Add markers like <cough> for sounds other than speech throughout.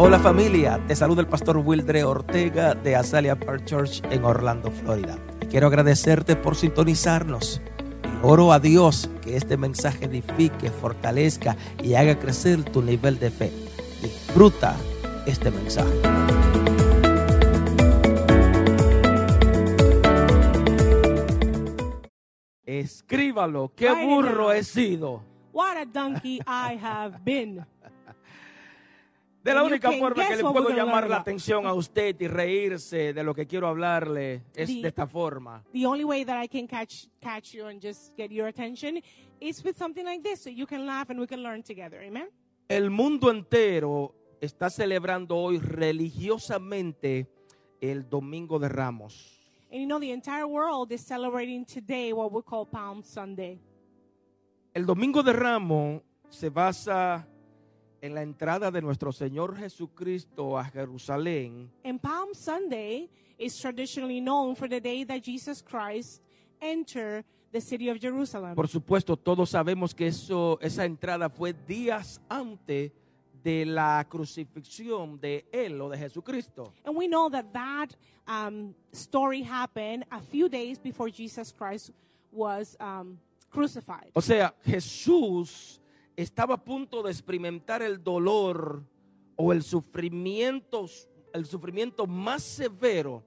Hola familia, te saluda el pastor Wildre Ortega de Azalea Park Church en Orlando, Florida. Y quiero agradecerte por sintonizarnos. Y oro a Dios que este mensaje edifique, fortalezca y haga crecer tu nivel de fe. Disfruta este mensaje. Escríbalo, qué burro he sido. What a donkey I have been. De la única forma que le puedo llamar la atención a usted y reírse de lo que quiero hablarle es The- de esta forma. The only way that I can catch catch you and just get your attention is with something like this, so you can laugh and we can learn together. Amen. El mundo entero está celebrando hoy religiosamente el Domingo de Ramos. And you know the entire world is celebrating today what we call Palm Sunday. El Domingo de Ramos se basa en la entrada de nuestro Señor Jesucristo a Jerusalén And Palm Sunday is traditionally known for the day that Jesus Christ entered the city of Jerusalem. Por supuesto, todos sabemos que eso, esa entrada fue días antes de la crucifixión de Él o de Jesucristo. And we know that that um, story happened a few days before Jesus Christ was um, crucified. O sea, Jesús estaba a punto de experimentar el dolor o el sufrimiento, el sufrimiento más severo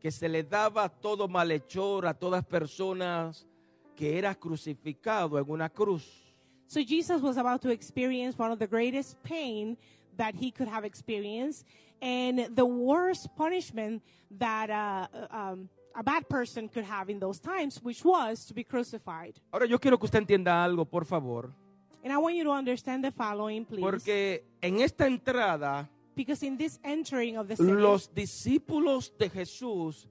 que se le daba a todo malhechor, a todas personas que era crucificado en una cruz. So Jesus was about to experience one of the greatest pain that he could have experienced and the worst punishment that uh, um, a bad person could have in those times, which was to be crucified. Ahora yo quiero que usted entienda algo, por favor, And I want you to understand the following, please. porque en esta entrada because in this entering of the city, los discípulos de Jesús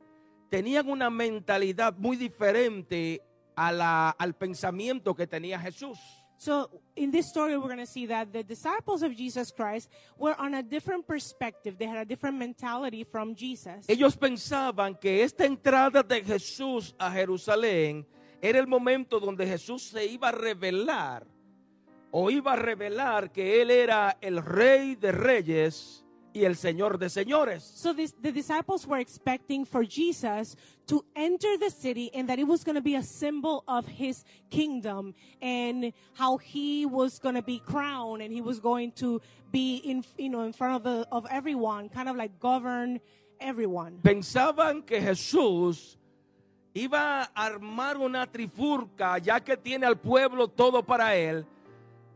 tenían una mentalidad muy diferente a la- al pensamiento que tenía Jesús. So in this story, we're going to see that the disciples of Jesus Christ were on a different perspective. They had a different mentality from Jesus. Ellos pensaban que esta entrada de Jesús a Jerusalén era el momento donde Jesús se iba a revelar o iba a revelar que Él era el rey de reyes y el señor de señores. So this, the disciples were expecting for Jesus to enter the city and that it was going to be a symbol of his kingdom and how he was going to be crowned and he was going to be in, you know, in front of, the, of everyone, kind of like govern everyone. Pensaban que Jesús iba a armar una trifurca ya que tiene al pueblo todo para Él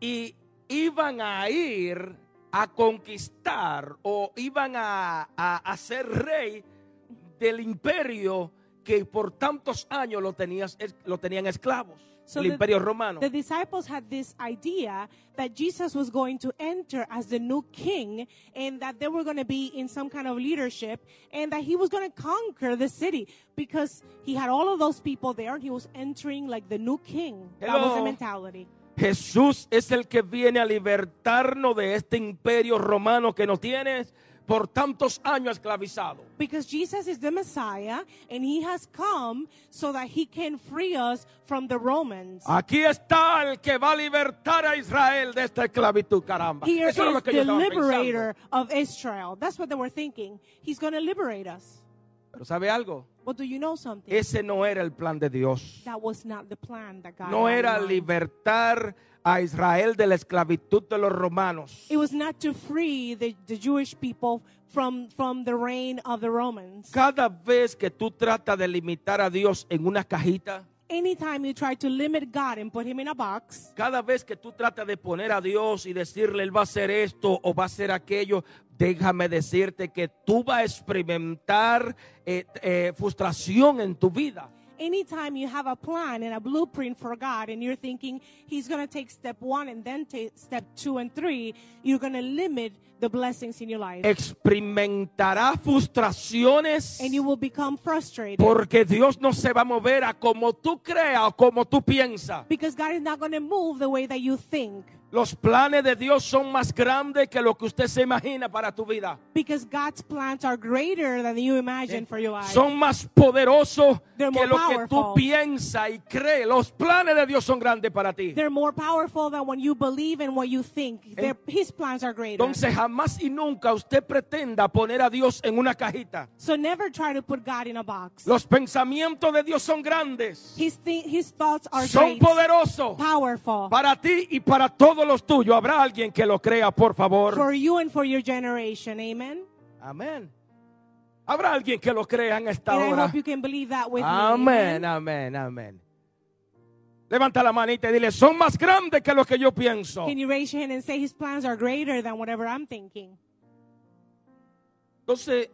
y iban a ir a conquistar o iban a, a, a ser rey del imperio que por tantos años lo, tenías, lo tenían esclavos, So el the- romano. The disciples had this idea that Jesus was going to enter as the new king and that they were going to be in some kind of leadership and that he was going to conquer the city because he had all of those people there and he was entering like the new king. That was the mentality. Jesús es el que viene a libertarnos de este imperio romano que nos tiene por tantos años esclavizado. Because Jesus is the Messiah and he has come so that he can free us from the Romans. Aquí está el que va a libertar a Israel de esta esclavitud, caramba. Here Eso es lo is que the liberator of Israel. That's what they were thinking. He's going to liberate us. Pero ¿sabe algo? But do you know something? Ese no era el plan de Dios. That was not the plan that God No era libertar a Israel de la esclavitud de los romanos. It was not to free the, the Jewish people from, from the reign of the Romans. Cada vez que tú tratas de limitar a Dios en una cajita, Anytime you try to limit God and put him in a box, cada vez que tú tratas de poner a Dios y decirle, Él va a hacer esto o va a hacer aquello, déjame decirte que tú vas a experimentar eh, eh, frustración en tu vida. Anytime you have a plan and a blueprint for God and you're thinking he's going to take step one and then take step two and three, you're going to limit the blessings in your life. Experimentará frustraciones and you will become frustrated. porque Dios no se va a mover a como tú creas o como tú piensas. because God is not going to move the way that you think. Los planes de Dios son más grandes que lo que usted se imagina para tu vida. Because God's plans are greater than you imagine for your life. Son más poderosos que lo que tú piensas y crees. Los planes de Dios son grandes para ti. They're more powerful than when you believe and what you think. They're- His plans are greater. Entonces jamás y nunca usted pretenda poner a Dios en una cajita. So never try to put God in a box. Los pensamientos de Dios son grandes. His, thi- his thoughts are Son great, poderosos powerful para ti y para todos los tuyos. Habrá alguien que lo crea, por favor. for you and for your generation. Amen. Amén. Habrá alguien que lo crea en esta And I hora. hope you can believe that with me. Amén, amén, amén. Levanta la manita y dile, son más grandes que lo que yo pienso. Can you raise your hand and say his plans are greater than whatever I'm thinking? Entonces,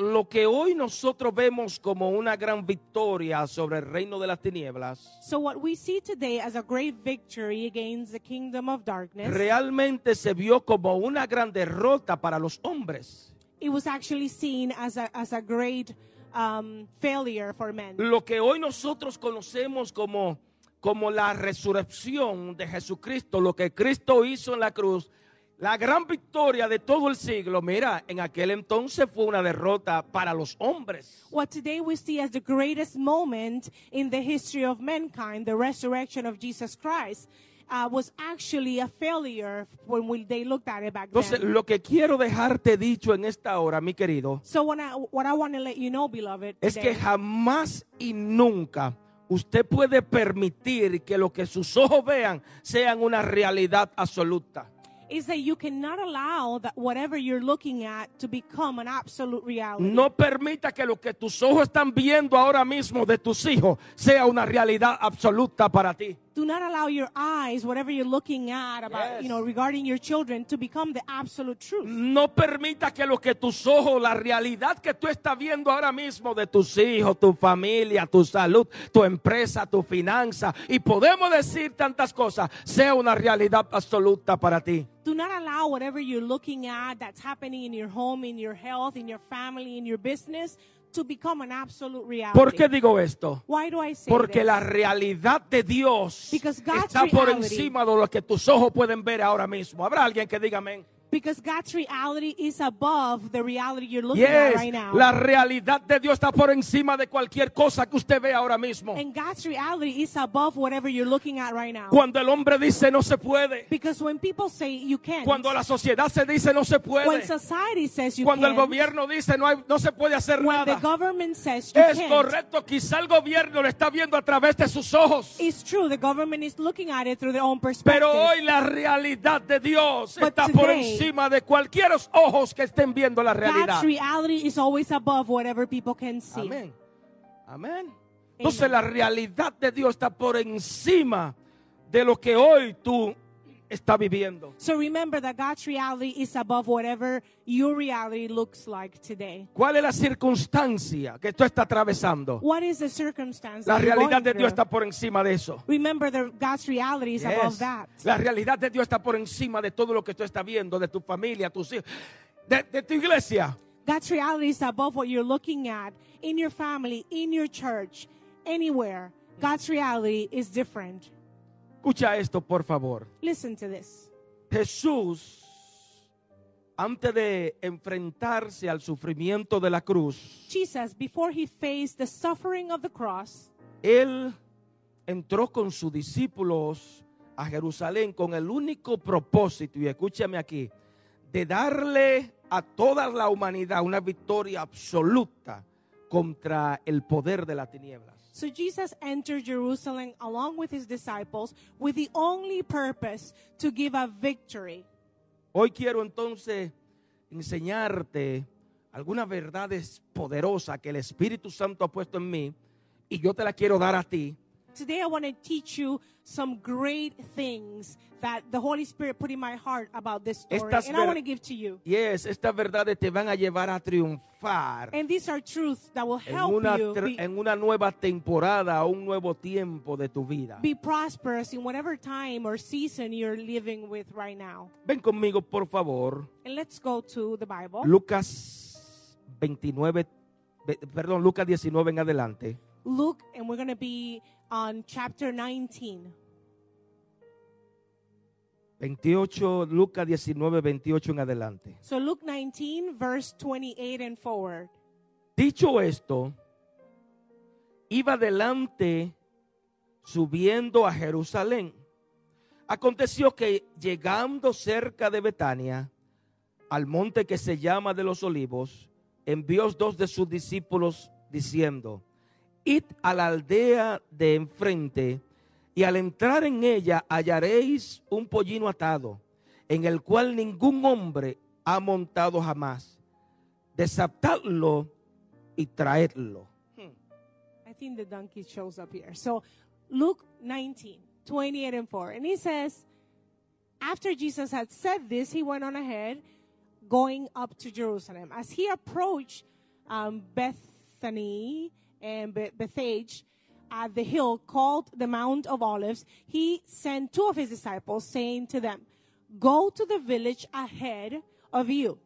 lo que hoy nosotros vemos como una gran victoria sobre el reino de las tinieblas, So what we see today as a great victory against the kingdom of darkness, realmente se vio como una gran derrota para los hombres. it was actually seen as a, as a great um, failure for men. Lo que hoy nosotros conocemos como, como la resurrección de Jesucristo, lo que Cristo hizo en la cruz, la gran victoria de todo el siglo, mira, en aquel entonces fue una derrota para los hombres. What today we see as the greatest moment in the history of mankind, the resurrection of Jesus Christ, uh, was actually a failure when we, they looked at it back Entonces, then. lo que quiero dejarte dicho en esta hora, mi querido, So when I, what I want to let you know, beloved, es today, que jamás y nunca usted puede permitir que lo que sus ojos vean sean una realidad absoluta. Is that you cannot allow that whatever you're looking at to become an absolute reality. No permita que lo que tus ojos están viendo ahora mismo de tus hijos sea una realidad absoluta para ti. Do not allow your eyes, whatever you're looking at about, Yes. you know, regarding your children, to become the absolute truth. No permita que lo que tus ojos, la realidad que tú estás viendo ahora mismo de tus hijos, tu familia, tu salud, tu empresa, tu finanza, y podemos decir tantas cosas, sea una realidad absoluta para ti. Do not allow whatever you're looking at that's happening in your home, in your health, in your family, in your business, to become an absolute reality. ¿Por qué digo esto? Why do I say Porque this? la realidad de Dios está por encima de lo que tus ojos pueden ver ahora mismo. ¿Habrá alguien que diga amén? Because God's reality is above the reality you're looking at Yes, right now. la realidad de Dios está por encima de cualquier cosa que usted ve ahora mismo. and God's reality is above whatever you're looking at right now. Cuando el hombre dice no se puede, because when people say you can't, cuando la sociedad se dice no se when puede, society says you cuando el gobierno dice no, hay, no se puede hacer when the nada, government says you es can't, correcto, quizá el gobierno lo está viendo a través de sus ojos, it's true. The government is looking at it through their own perspective. pero hoy la realidad de Dios But está por today- encima de cualquier ojos que estén viendo la realidad. God's reality is always above whatever people can see. Amén. Amén. Entonces la realidad de Dios está por encima de lo que hoy tú estás viviendo. So remember that God's reality is above whatever your reality looks like today. ¿Cuál es la circunstancia que tú estás atravesando? What is the circumstance? La realidad de Dios está por encima de eso. Remember that God's reality is above that. La realidad de Dios está por encima de todo lo que tú estás viendo, de tu familia, tus hijos, de, de tu iglesia. God's reality is above what you're looking at in your family, in your church, anywhere. God's reality is different. Escucha esto, por favor. Listen to this. Jesús, antes de enfrentarse al sufrimiento de la cruz, Jesus, before he faced the suffering of the cross, Él entró con sus discípulos a Jerusalén con el único propósito, y escúchame aquí, de darle a toda la humanidad una victoria absoluta contra el poder de las tinieblas. So Jesus entered Jerusalem along with his disciples with the only purpose to give a victory. Hoy quiero entonces enseñarte algunas verdades poderosas que el Espíritu Santo ha puesto en mí y yo te las quiero dar a ti Today I want to teach you some great things that the Holy Spirit put in my heart about this story. Estas and I want to give to you. Yes, estas verdades te van a llevar a triunfar And these are truths that will en help una, you be, en una nueva temporada, un nuevo tiempo de tu vida. be prosperous in whatever time or season you're living with right now. Ven conmigo, por favor, And let's go to the Bible. Lucas 29, perdón, Lucas 19 en adelante. Luke, and we're going to be on chapter 19. 28, Lucas 19, 28 en adelante. So Luke 19, verse 28 and forward. Dicho esto, iba adelante subiendo a Jerusalén. Aconteció que llegando cerca de Betania, al monte que se llama de los olivos, envió dos de sus discípulos diciendo, id a la aldea de enfrente y al entrar en ella hallaréis un pollino atado, en el cual ningún hombre ha montado jamás. Desatadlo y traedlo. I think the donkey shows up here. So Luke 19, 28 and 4. And he says, after Jesus had said this, he went on ahead, going up to Jerusalem. As he approached um, Bethany Eh, and Bethage at the hill called the Mount of Olives, he sent two of his disciples, saying to them, Go to the village ahead of you.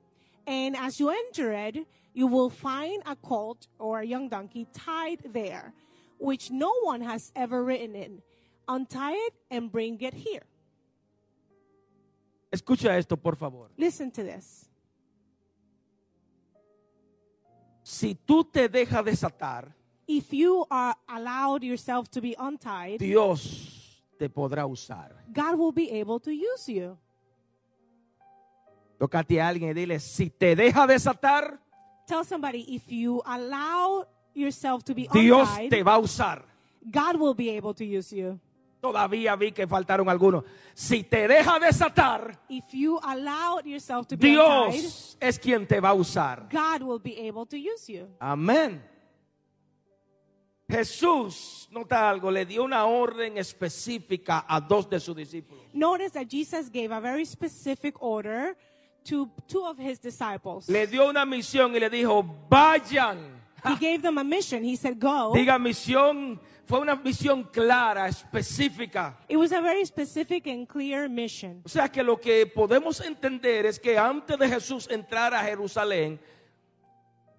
And as you enter it, you will find a colt or a young donkey tied there, which no one has ever ridden in. Untie it and bring it here. Escucha esto, por favor. Listen to this. Si tú te dejas desatar, If you are allowed yourself to be untied, Dios te podrá usar. God will be able to use you. Tócate a alguien y dile, si te deja desatar, Tell somebody if you allow yourself to be Dios untied, te va a usar. God will be able to use you. Todavía vi que faltaron algunos. Si te deja desatar, If you allow yourself to be untied, Dios es quien te va a usar. God will be able to use you. Amén. Jesús, nota algo, le dio una orden específica a dos de sus discípulos. Notice that Jesus gave a very specific order to two of his disciples. Le dio una misión y le dijo, vayan. He gave them a mission. He said, Go. Diga misión, fue una misión clara, específica. It was a very specific and clear mission. O sea que lo que podemos entender es que antes de Jesús entrar a Jerusalén,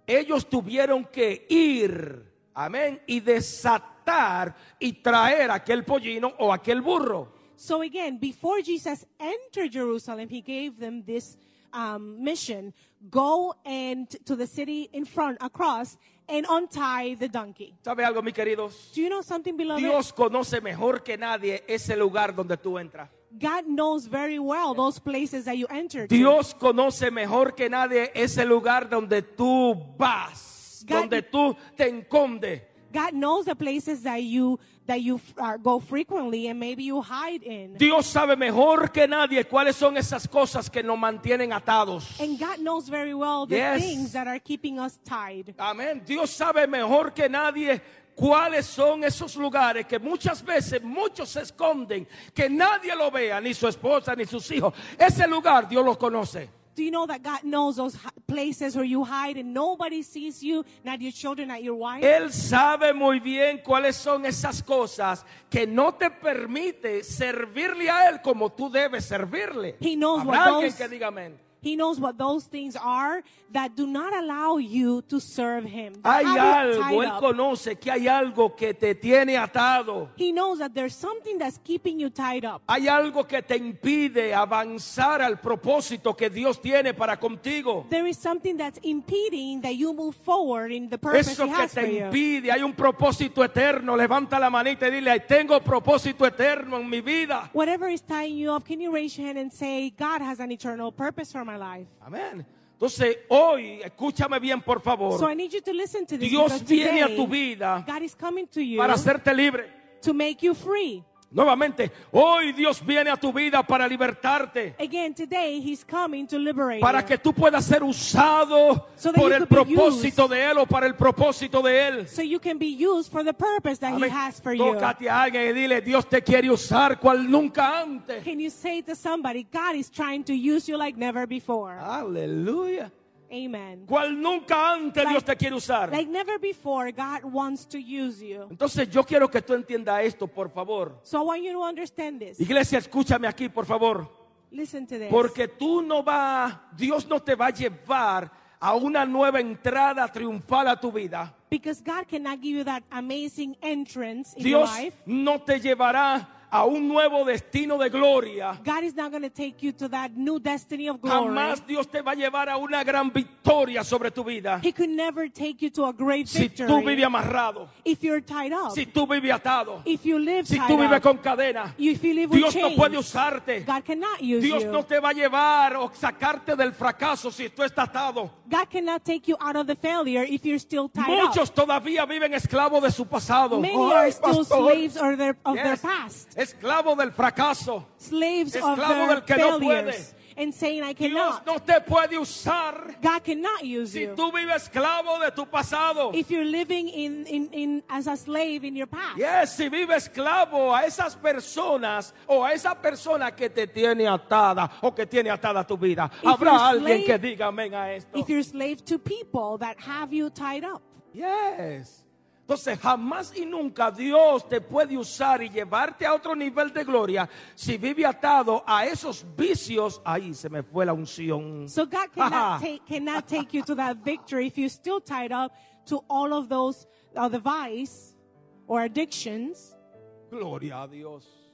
ellos tuvieron que ir, amén, y desatar y traer aquel pollino o aquel burro. So again, before Jesus entered Jerusalem, he gave them this um, mission: go and to the city in front, across, and untie the donkey. ¿Sabe algo, mis queridos? Do you know something, beloved? Dios conoce mejor que nadie ese lugar donde tú entras. God knows very well those places that you enter. Dios conoce mejor que nadie ese lugar donde tú vas, God- donde tú te encondes. God knows the places that you that you uh, go frequently and maybe you hide in. Dios sabe mejor que nadie cuáles son esas cosas que nos mantienen atados. And God knows very well the Yes. things that are keeping us tied. Amén. Dios sabe mejor que nadie cuáles son esos lugares que muchas veces muchos se esconden, que nadie lo vea, ni su esposa, ni sus hijos. Ese lugar Dios lo conoce. Do you know that God knows those places where you hide and nobody sees you, not your children, not your wife? Él sabe muy bien cuáles son esas cosas que no te permite servirle a Él como tú debes servirle. He knows Habrá what alguien those- que diga amén. He knows what those things are that do not allow you to serve Him. Hay algo, Él conoce que hay algo que te tiene atado. He knows that there's something that's keeping you tied up. Hay algo que te impide avanzar al propósito que Dios tiene para contigo. There is something that's impeding that you move forward in the purpose Eso He que has for te you. impide, hay un propósito eterno. Levanta la manita y dile, tengo propósito eterno en mi vida. Whatever is tying you up, can you raise your hand and say, God has an eternal purpose for my life? Amén. Entonces, hoy, escúchame bien, por favor. So I need you to listen to this. Dios viene a tu vida God is coming to you para hacerte libre. to make you free. Nuevamente, hoy Dios viene a tu vida para libertarte. Again, today He's coming to liberate Para que tú puedas ser usado So por el propósito de Él o para el propósito de Él. so you can be used for the purpose that Amén. He has for you. Tócate a alguien y dile, Dios te quiere usar cual nunca antes. Can you say to somebody, God is trying to use you like never before? Aleluya. Amen. Cual nunca antes Like- Dios te quiere usar. Like never before, God wants to use you. Entonces yo quiero que tú entiendas esto, por favor. So I want you to understand this. Iglesia, escúchame aquí, por favor. Listen to this. Porque tú no vas, Dios no te va a llevar a una nueva entrada triunfal a tu vida. Because God cannot give you that amazing entrance in Dios your life. no te llevará a un nuevo destino de gloria, God is not going to take you to that new destiny of glory. jamás Dios te va a llevar a una gran victoria sobre tu vida. He could never take you to a great Si victory tú vives amarrado, if you're tied up. si tú vives atado, if you live si tú vives con cadena, if you live with Dios no chains, puede usarte. God cannot use Dios you. no te va a llevar o sacarte del fracaso si tú estás atado. God cannot take you out of the failure if you're still tied Muchos up. todavía viven esclavos de su pasado. Many Ay, are still pastor. slaves of their, of their Yes. past. Esclavo del fracaso. Slaves of Esclavo their del que no failures. and saying, I Dios cannot. no te puede usar God cannot use si you. tú vives esclavo de tu pasado. if you're living in, in, in as a slave in your past. Yes, si vive esclavo a esas personas o a esa persona que te tiene atada o que tiene atada tu vida. you're Habrá alguien slave- que diga amén a esto. If you're slave to people that have you tied up. Yes. Entonces, jamás y nunca Dios te puede usar y llevarte a otro nivel de gloria si vive atado a esos vicios. Ahí se me fue la unción. So God cannot take, cannot take you to that victory if you're still tied up to all of those uh, the vice or addictions. Gloria a Dios.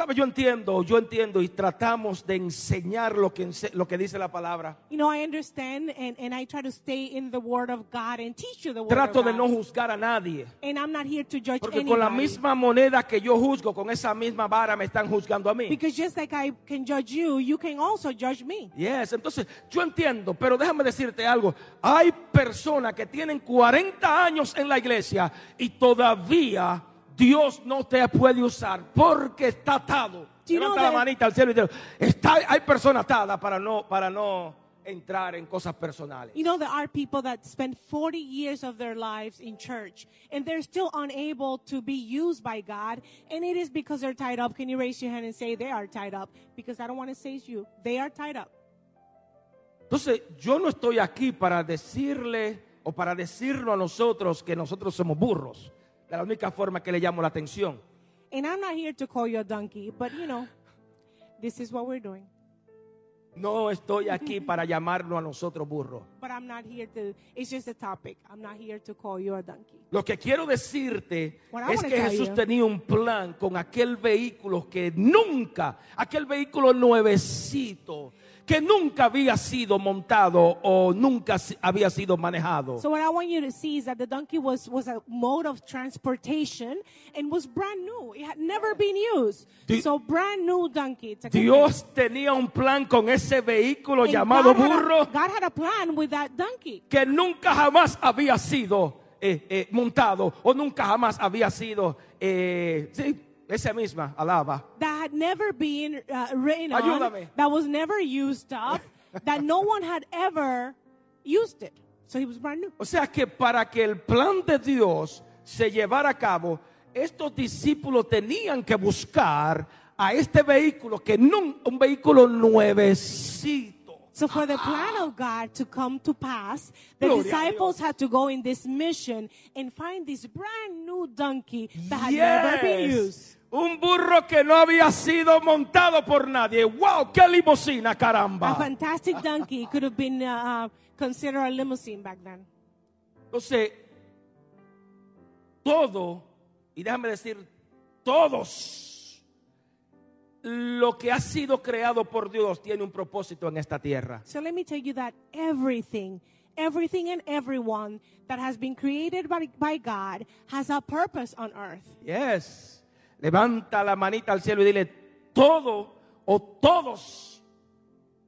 ¿Sabe? Yo entiendo, yo entiendo y tratamos de enseñar lo que, lo que dice la palabra. You know, I understand and, and I try to stay in the word of God and teach you the word Trato of de God. no juzgar a nadie. and I'm not here to judge Porque con la anybody. misma moneda que yo juzgo, con esa misma vara me están juzgando a mí. Because just like I can judge you, you can also judge me. Yes, entonces yo entiendo, pero déjame decirte algo. Hay personas que tienen 40 años en la iglesia y todavía Dios no te puede usar porque está atado. Levanta la manita al cielo y dice, está, hay personas atadas para no, para no entrar en cosas personales. You know, there are people that spend 40 years of their lives in church and they're still unable to be used by God. And it is because they're tied up. Can you raise your hand and say they are tied up? Because I don't want to say you. They are tied up. Entonces yo no estoy aquí para decirle o para decirnos a nosotros que nosotros somos burros. La única forma que le llamo la atención. And I'm not here to call you a donkey, but you know, this is what we're doing. No estoy aquí <laughs> para llamarnos a nosotros burros. But I'm not here to, it's just a topic. I'm not here to call you a donkey. Lo que quiero decirte What es que Jesús you- tenía un plan con aquel vehículo que nunca, aquel vehículo nuevecito, que nunca había sido montado o nunca había sido manejado. So what I want you to see is that the donkey was, was a mode of transportation and was brand new. It had never been used. Di- so brand new donkey. Dios tenía un plan con ese vehículo And llamado God had a- burro God had a plan with that donkey. que nunca jamás había sido eh, eh, montado o nunca jamás había sido, eh, sí, esa misma, alaba. that had never been uh, written Ayúdame. on, that was never used up, <laughs> that no one had ever used it. So he was brand new. O sea que para que el plan de Dios se llevara a cabo, estos discípulos tenían que buscar a este vehículo que no, un vehículo nuevecito. So for the plan of God to come to pass, the Gloria disciples had to go in this mission and find this brand new donkey that had never been used. Un burro que no había sido montado por nadie. ¡Wow! ¡Qué limosina, A caramba! fantastic donkey could have been uh, uh, considered a limousine back then. Entonces, todo, y déjame decir, todos, lo que ha sido creado por Dios tiene un propósito en esta tierra. So let me tell you that everything, everything and everyone that has been created by, by God has a purpose on earth. Yes. Levanta la manita al cielo y dile, todo o todos,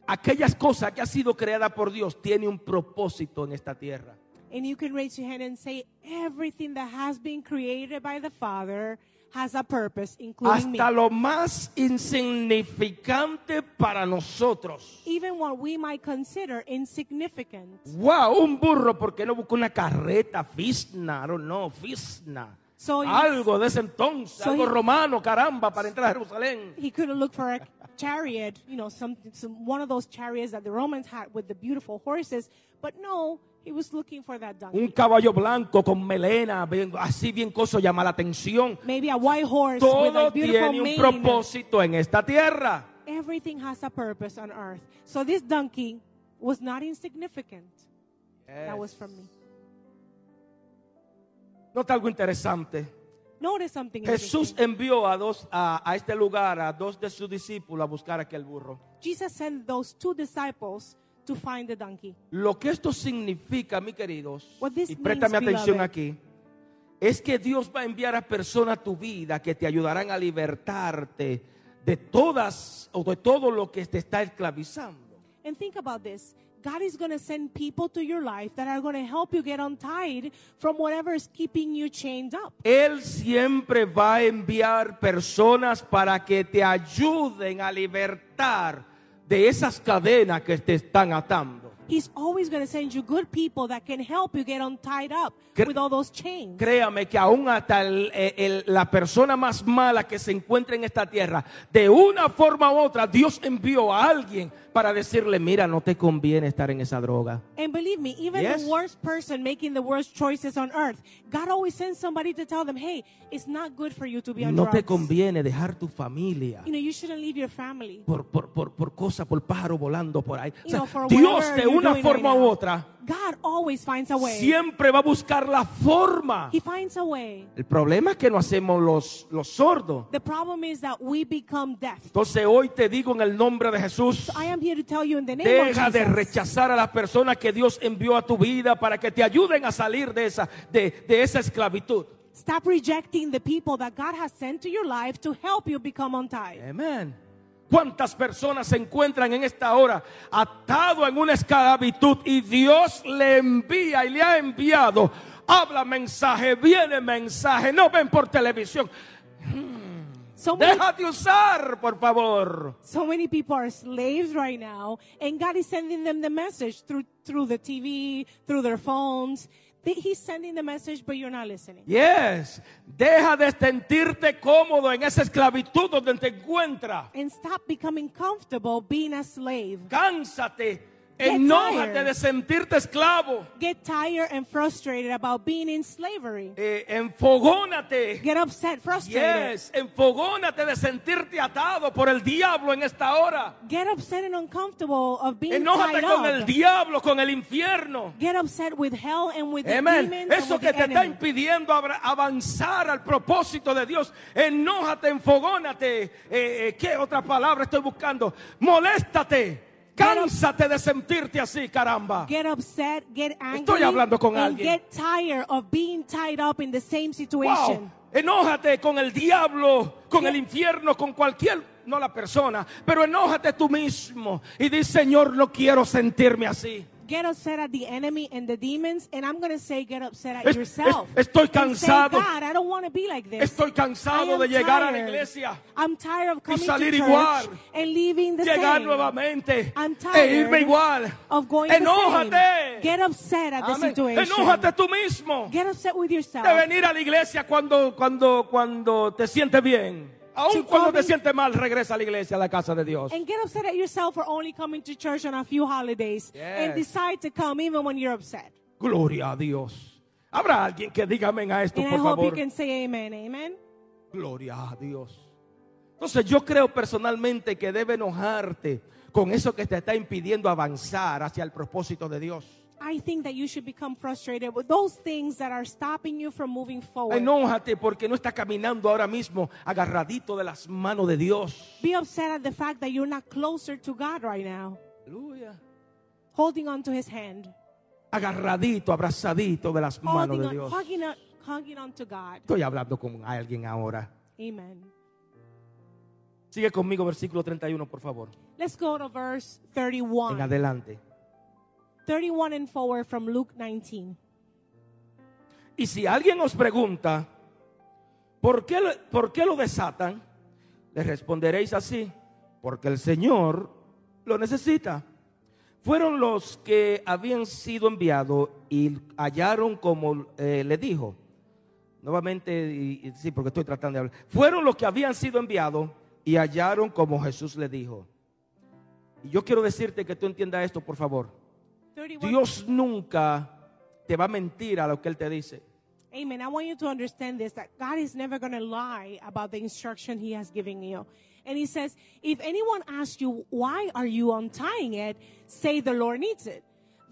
aquellas cosas que ha sido creada por Dios, tiene un propósito en esta tierra. And you can raise your hand and say, everything that has been created by the Father has a purpose, including me. Hasta lo más insignificante para nosotros. Even what we might consider insignificant. Wow, un burro, porque no buscó una carreta, fisna, I don't know, fisna. So algo de ese entonces, So algo he- romano, caramba, para entrar a Jerusalén. He could have looked for a chariot, you know, some, some one of those chariots that the Romans had with the beautiful horses, but no, he was looking for that donkey. Un caballo blanco con melena, bien- así bien coso, llama la atención. Maybe a white horse with Todo like beautiful tiene un mane. propósito en esta tierra. Everything has a purpose on earth. So this donkey was not insignificant. That was from me. Nota algo interesante. Something Jesús envió a, dos, a, a este lugar a dos de sus discípulos a buscar aquel burro. Jesus sent those two disciples to find the donkey. Lo que esto significa, mis queridos, What this y préstame means, atención beloved. aquí, es que Dios va a enviar a personas a tu vida que te ayudarán a libertarte de todas o de todo lo que te está esclavizando. And think about this. God is going to send people to your life that are going to help you get untied from whatever is keeping you chained up. Él siempre va a enviar personas para que te ayuden a libertar de esas cadenas que te están atando. He's always going to send you good people that can help you get untied up Cre- with all those chains. Créame que aún hasta el- eh, el- la persona más mala que se encuentra en esta tierra, de una forma u otra, Dios envió a alguien para decirle, mira, no te conviene estar en esa droga. And believe me, even Yes. the worst person making the worst choices on earth, God always sends somebody to tell them, hey, it's not good for you to be on No te drugs. conviene dejar tu familia. You know, you shouldn't leave your family. Por, por, por, por cosa, por pájaro volando por ahí. O sea, know, Dios you're una forma u otra God always finds a way. siempre va a buscar la forma. He finds a way. El problema es que no hacemos los, los sordos. The problem is that we become deaf. Entonces hoy te digo en el nombre de Jesús, I am here to tell you in the name deja of de Jesus. rechazar a las personas que Dios envió a tu vida para que te ayuden a salir de esa, de, de esa esclavitud. Stop rejecting the people that God has sent to your life to help you become untied. Amén. ¿Cuántas personas se encuentran en esta hora atado en una esclavitud y Dios le envía y le ha enviado? Habla mensaje, viene mensaje, no ven por televisión. So many, Déjate usar, por favor. so many people are slaves right now, and God is sending them the message through through the TV, through their phones. He's sending the message, but you're not listening. Yes. Deja de sentirte cómodo en esa esclavitud donde te encuentras. And stop becoming comfortable being a slave. Cánsate. Get Enójate de sentirte esclavo. Get tired and frustrated about being in slavery. Eh, enfogónate. Get upset, frustrated. Yes, enfogónate de sentirte atado por el diablo en esta hora. Get upset and uncomfortable of being Enójate tied con up. el diablo, con el infierno. Get upset with hell and with the Amén. demons and Eso with que the te está enemy. impidiendo abra- avanzar al propósito de Dios. Enójate, enfogónate. Eh, eh, ¿Qué otra palabra estoy buscando? Moléstate. Cánsate de sentirte así, caramba. Get upset, get angry, Estoy hablando con and alguien. get tired of being tied up in the same situation. Wow. Enójate con el diablo, con el infierno, con cualquier, no la persona, pero enójate tú mismo y di, Señor, no quiero sentirme así. Get upset at the enemy and the demons, and I'm going to say get upset at Es- yourself. es- estoy And say, cansado. God, I don't want to be like this. Estoy cansado de llegar a la iglesia, I'm tired of coming salir to church igual. and leaving the llegar same. nuevamente I'm e tired irme igual. of going the Enójate. same. Get upset at the situation. Enójate tú mismo Get upset with yourself. de venir a la iglesia cuando, cuando, cuando te sientes bien. Aún To cuando te sientes mal, regresa a la iglesia, a la casa de Dios. And get upset at yourself for only coming to church on a few holidays and Yes. decide to come even when you're upset. Gloria a Dios. Habrá alguien que diga amén a esto, And I por hope you favor. can say amen. Amen. Gloria a Dios. Entonces yo creo personalmente que debe enojarte con eso que te está impidiendo avanzar hacia el propósito de Dios. I think that you should become frustrated with those things that are stopping you from moving forward. Enójate porque no estás caminando ahora mismo agarradito de las manos de Dios. Be upset at the fact that you're not closer to God right now, Aleluya. holding on to His hand, Agarradito, abrazadito de las manos holding de on, Dios. hugging on, hugging on to God. Estoy hablando con alguien ahora. Amen. Sigue conmigo versículo 31, por favor. Let's go to verse En 31. adelante. 31 and forward from Luke 19. Y si alguien os pregunta, ¿por qué, ¿por qué lo desatan? Le responderéis así, porque el Señor lo necesita. Fueron los que habían sido enviados y hallaron como eh, le dijo. Nuevamente, y- sí, porque estoy tratando de hablar. Fueron los que habían sido enviados y hallaron como Jesús le dijo. Y yo quiero decirte que tú entiendas esto, por favor. 31. Dios nunca te va a mentir a lo que Él te dice. Amen. I want you to understand this that God is never going to lie about the instruction He has given you. And He says, if anyone asks you, why are you untying it? Say the Lord needs it.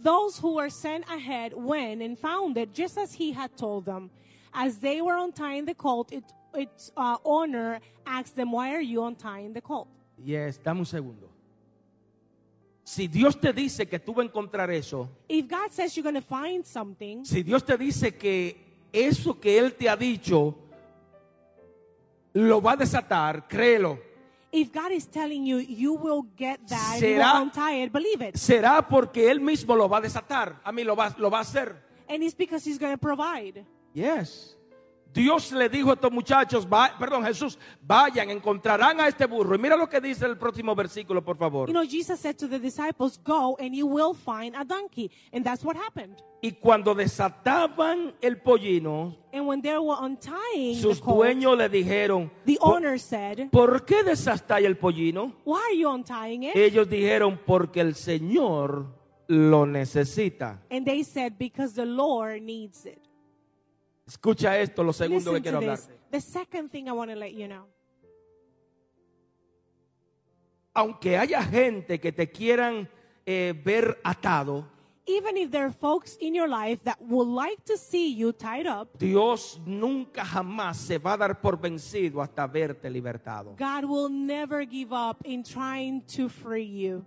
Those who were sent ahead went and found it just as He had told them. As they were untying the colt, it, its uh, owner asked them, Why are you untying the colt? Yes, dame un segundo. Si Dios te dice que tú vas a encontrar eso, If God says you're going to find something, si Dios te dice que eso que Él te ha dicho lo va a desatar, créelo. if God is telling you you will get that, you Será- will untie it, believe it. Será porque Él mismo lo va a desatar. A mí lo va, lo va a hacer. And it's because He's going to provide. Yes. Dios le dijo a estos muchachos, va- perdón, Jesús, vayan, encontrarán a este burro. Y mira lo que dice el próximo versículo, por favor. You know, Jesus said to the disciples, Go and you will find a donkey. And that's what happened. Y cuando desataban el pollino, And when they were untying the sus colt, dueños le dijeron, the "¿Por- owner said, ¿por qué desatáis el pollino? Why are you untying it? Ellos dijeron, porque el Señor lo necesita. And they said, Because the Lord needs it. Escucha esto, lo segundo que Listen quiero to this. hablarte. The second thing I want to let you know. Aunque haya gente que te quieran eh, ver atado, Even if there are folks in your life that would like to see you tied up, Dios nunca jamás se va a dar por vencido hasta verte libertado. God will never give up in trying to free you.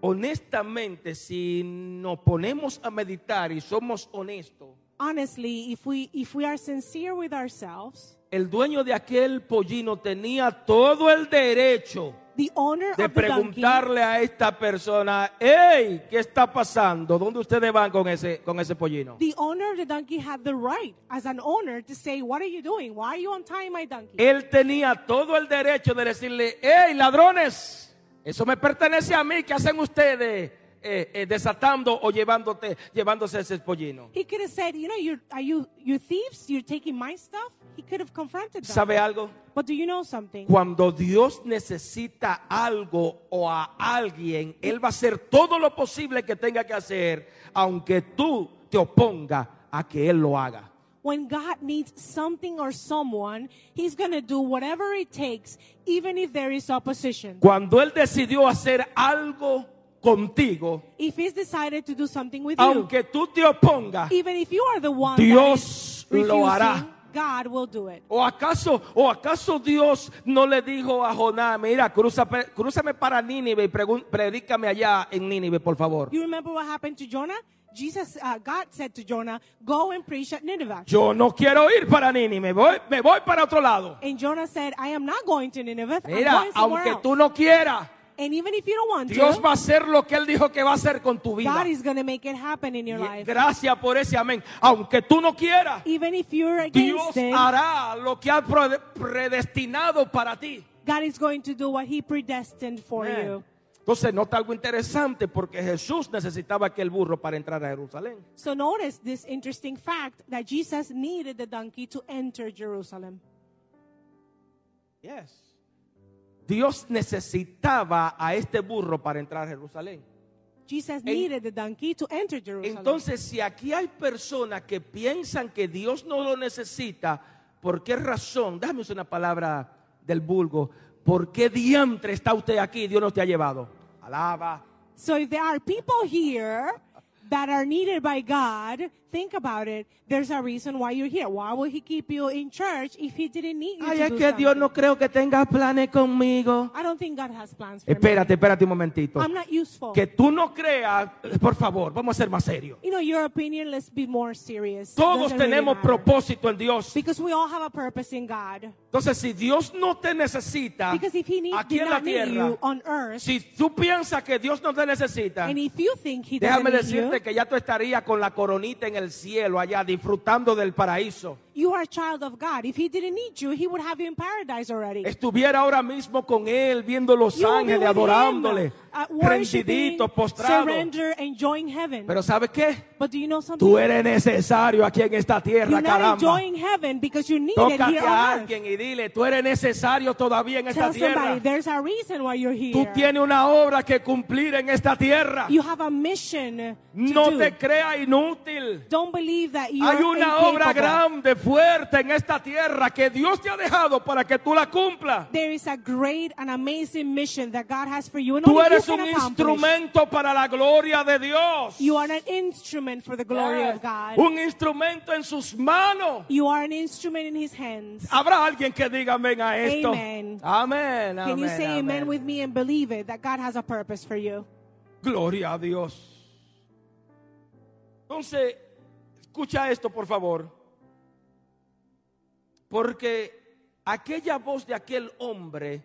Honestamente, si nos ponemos a meditar y somos honestos, Honestly, if we if we are sincere with ourselves, el dueño de aquel pollino tenía todo el derecho the owner de of the donkey, preguntarle a esta persona, hey, ¿qué está pasando? ¿Dónde ustedes van con ese, con ese pollino? the owner of the donkey had the right as an owner to say, "What are you doing? Why are you untying my donkey?" Él tenía todo el derecho de decirle, hey, ladrones, eso me pertenece a mí, ¿qué hacen ustedes eh, eh, desatando o llevándote, llevándose ese pollino? He could have said, "You know, you're are you you thieves? You're taking my stuff." He could have confronted them. ¿Sabe algo? But do you know something? Cuando Dios necesita algo o a alguien, Él va a hacer todo lo posible que tenga que hacer, aunque tú te oponga a que Él lo haga. When God needs something or someone, He's going to do whatever it takes, even if there is opposition. Cuando Él decidió hacer algo contigo, If He's decided to do something with aunque tú te opongas, you, even if you are the one Dios that is lo hará. God will do it. ¿O acaso, ¿O acaso Dios no le dijo a Jonás, mira, crúzame, crúzame para Nínive y predícame allá en Nínive, por favor? You remember what happened to Jonah? Jesus, uh, God said to Jonah, "Go and preach at Nineveh." Yo no quiero ir para Nínive, voy, me voy para otro lado. And Jonah said, "I am not going to Nineveh. I'm Mira, going somewhere aunque else." tú no quieras, And even if you don't want Dios to, va a hacer lo que Él dijo que va a hacer con tu vida. God is going to make it happen in your life. Gracias por ese amén. Aunque tú no quieras, Even if you're Dios it, hará lo que ha pre- predestinado para ti. God is going to do what He predestined for Amén. you. Entonces nota algo interesante porque Jesús necesitaba aquel burro para entrar a Jerusalén. So notice this interesting fact that Jesus needed the donkey to enter Jerusalem. Yes. Dios necesitaba a este burro para entrar a Jerusalén. Jesus needed the donkey to enter Jerusalem. Entonces, si aquí hay personas que piensan que Dios no lo necesita, ¿por qué razón? Dame una palabra del vulgo. ¿Por qué diantre está usted aquí Dios no te ha llevado? Alaba. So if there are people here that are needed by God, think about it. There's a reason why you're here. Why would He keep you in church if He didn't need you Ay, to es do que Dios no creo que tenga planes conmigo. I don't think God has plans for me. Espérate, espérate un momentito. I'm not useful. Que tú no creas, por favor, vamos a ser más serios. You know, your opinion, let's be more serious. Todos Doesn't really tenemos matter. propósito en Dios. Because we all have a purpose in God. Entonces, si Dios no te necesita Because if He need, aquí did en la not need tierra, you on earth, si tú piensas que Dios no te necesita, and if you think He doesn't déjame need decirte you, que ya tú estarías con la coronita en el cielo allá disfrutando del paraíso. You are a child of God. If He didn't need you, He would have you in paradise already. Estuviera ahora mismo con Él, viendo los You ángeles, adorándole, him, uh, surrender, enjoying heaven. Pero ¿sabe qué? but do you know something? Tú eres necesario aquí en esta tierra, You're not caramba. enjoying heaven because Tócate here a on earth. alguien y dile, tú eres necesario todavía en esta Tell somebody tierra. there's a reason why you're here. Tú tienes una obra que cumplir en esta tierra. you have a mission No do. te creas inútil. Don't believe that you're Hay una obra grande fuerte en esta tierra que Dios te ha dejado para que tú la cumplas. There is a great and amazing mission that God has for you, and Tú you eres un instrumento para la gloria de Dios. You are an instrument for the glory Yes. of God. Un instrumento en sus manos. You are an instrument in His hands. Habrá alguien que diga amén a esto. Amen. Amén. Can you amén, say amen amén. with me and believe it that God has a purpose for you? Gloria a Dios. Entonces, escucha esto, por favor. Porque aquella voz de aquel hombre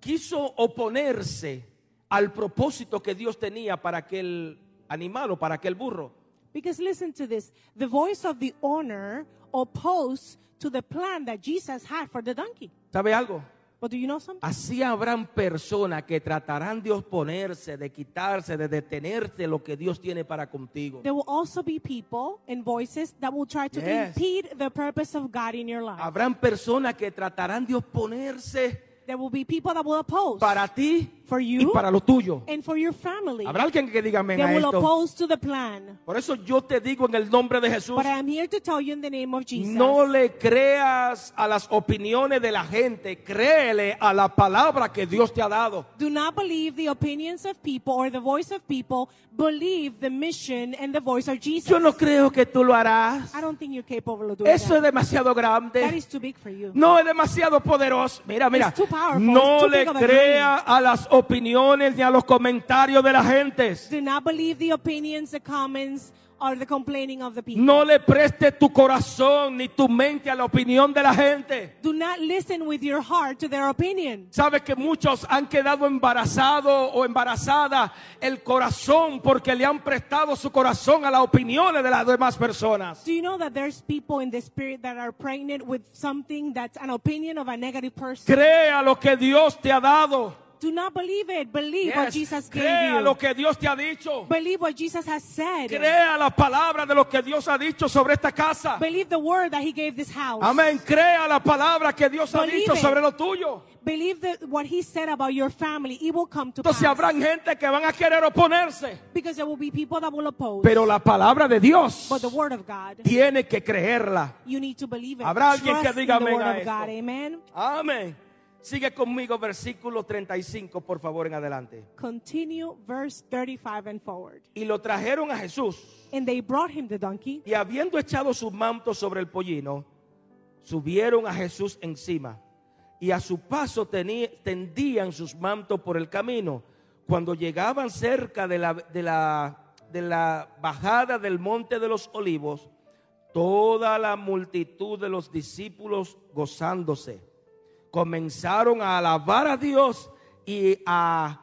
quiso oponerse al propósito que Dios tenía para aquel animal o para aquel burro. Because listen to this the voice of the owner opposed to the plan that Jesus had for the donkey. ¿Sabe algo? But do you know something? Así habrán personas que tratarán de oponerse, de quitarse, de detenerse lo que Dios tiene para contigo. There will also be people and voices that will try to Yes. impede the purpose of God in your life. Habrán personas que tratarán de oponerse There will be people that will oppose para ti for y you para lo tuyo. and for your family. Habrá alguien que diga amén a will esto. oppose to the plan. Por eso yo te digo en el nombre de Jesús, But I am here to tell you in the name of Jesus. no le creas a las opiniones de la gente, créele a la palabra que Dios te ha dado. Do not believe the opinions of people or the voice of people. Believe the mission and the voice of Jesus. Yo no creo que tú lo harás. I don't think you're capable of doing Eso es that. demasiado That grande. is too big for you. No es demasiado poderoso. Mira, mira. It's too powerful. No It's too le big of a crea a las opiniones ni a los comentarios de la gente. Do not believe the opinions, the comments, or the complaining of the people. No le preste tu corazón ni tu mente a la opinión de la gente. Do not listen with your heart to their opinion. Sabes que muchos han quedado embarazados o embarazadas el corazón porque le han prestado su corazón a las opiniones de las demás personas. Do you know that there's people in the spirit that are pregnant with something that's an opinion of a negative person? Crea lo que Dios te ha dado. Do not believe it. Believe what. Jesus gave Crea you. lo que Dios te ha dicho. Believe what Jesus has said. Crea la palabra de lo que Dios ha dicho sobre esta casa. Believe the word that He gave this house. Amén. Crea la palabra que Dios ha Believe dicho it. sobre lo tuyo. Believe what He said about your family, it will come to Entonces pass. habrán gente que van a querer oponerse. Because there will be people that will oppose. Pero la palabra de Dios but the word of God, tiene que creerla. you need to believe it. Habrá alguien que diga amén a esto. Amén. Sigue conmigo versículo 35, por favor, en adelante. Continue verse 35 and forward. Y lo trajeron a Jesús. And they brought him the donkey. Y habiendo echado sus mantos sobre el pollino, subieron a Jesús encima. Y a su paso tendían sus mantos por el camino. Cuando llegaban cerca de la, de la, de la bajada del monte de los olivos, toda la multitud de los discípulos gozándose, comenzaron a alabar a Dios y a,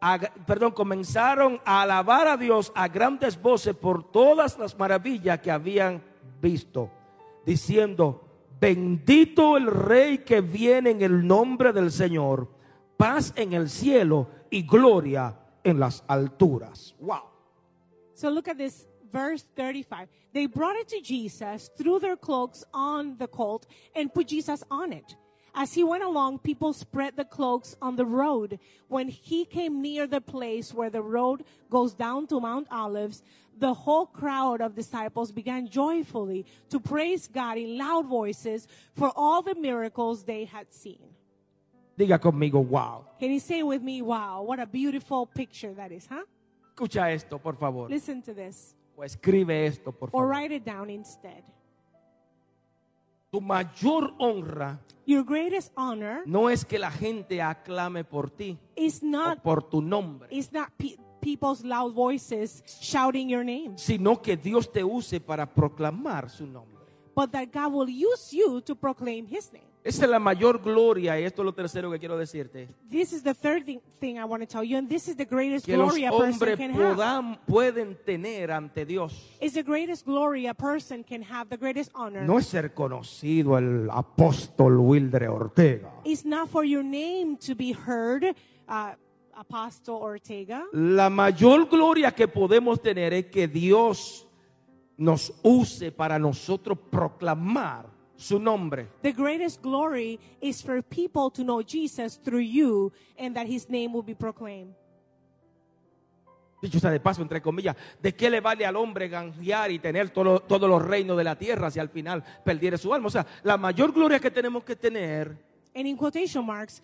a- perdón, comenzaron a alabar a Dios a grandes voces por todas las maravillas que habían visto, diciendo, bendito el rey que viene en el nombre del Señor, paz en el cielo y gloria en las alturas. Wow. So look at this verse 35. They brought it to Jesus, threw their cloaks on the colt, and put Jesus on it. As he went along, people spread the cloaks on the road. When he came near the place where the road goes down to Mount Olives, the whole crowd of disciples began joyfully to praise God in loud voices for all the miracles they had seen. Diga conmigo, wow. Can you say with me, wow, what a beautiful picture that is, huh? Escucha esto, por favor. Listen to this. O escribe esto, por Or write it down instead. Tu mayor honra Your greatest honor no es que la gente aclame por ti is o not por tu nombre, is not pe- people's loud voices shouting your name, sino que Dios te use para proclamar su nombre. but that God will use you to proclaim His name. Esa es la mayor gloria y esto es lo tercero que quiero decirte. This is the third thing, I want to tell you, and this is the greatest Que glory a person can have. pueden tener ante Dios. It's the greatest glory a person can have, the greatest honor. No es ser conocido el apóstol Wildre Ortega. It's not for your name to be heard, uh, Apostle Ortega. La mayor gloria que podemos tener es que Dios nos use para nosotros proclamar su nombre. The greatest glory is for people to know Jesus through you and that his name will be proclaimed. Dicho sea de paso, entre comillas, ¿de qué le vale al hombre ganjear y tener todo- todos los reinos de la tierra si al final perdiere su alma? O sea, la mayor gloria que tenemos que tener And in quotation marks,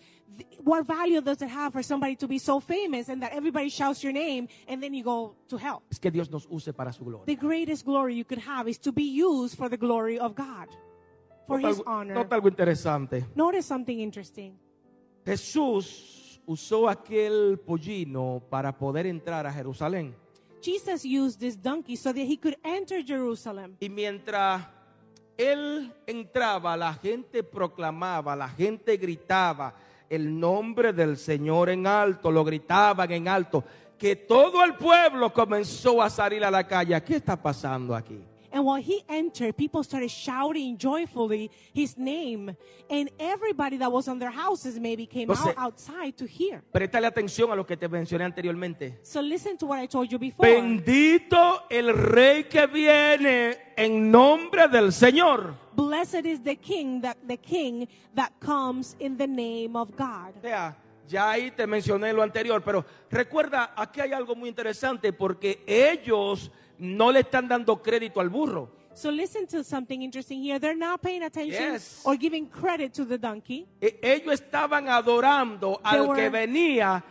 what value does it have for somebody to be so famous and that everybody shouts your name and then you go to hell? es que Dios nos use para su gloria. The greatest glory you could have is to be used for the glory of God, for Nota His algo, honor. nota algo interesante. Notice something interesting. Jesús usó aquel pollino para poder entrar a Jerusalén. Jesus used this donkey so that he could enter Jerusalem. Y mientras él entraba, la gente proclamaba, la gente gritaba el nombre del Señor en alto, lo gritaban en alto, que todo el pueblo comenzó a salir a la calle. ¿Qué está pasando aquí? And while he entered, people started shouting joyfully his name. And everybody that was on their houses maybe came Entonces- out outside to hear. Préstale atención a lo que te mencioné anteriormente. So listen to what I told you before. Bendito el rey que viene en nombre del Señor. Blessed is the king that the king that comes in the name of God. Sea, ya ahí te mencioné lo anterior, pero recuerda, aquí hay algo muy interesante porque ellos no le están dando crédito al burro. So listen to something interesting here. They're not paying attention Yes. or giving credit to the donkey. E- Ellos estaban adorando They al were- que venía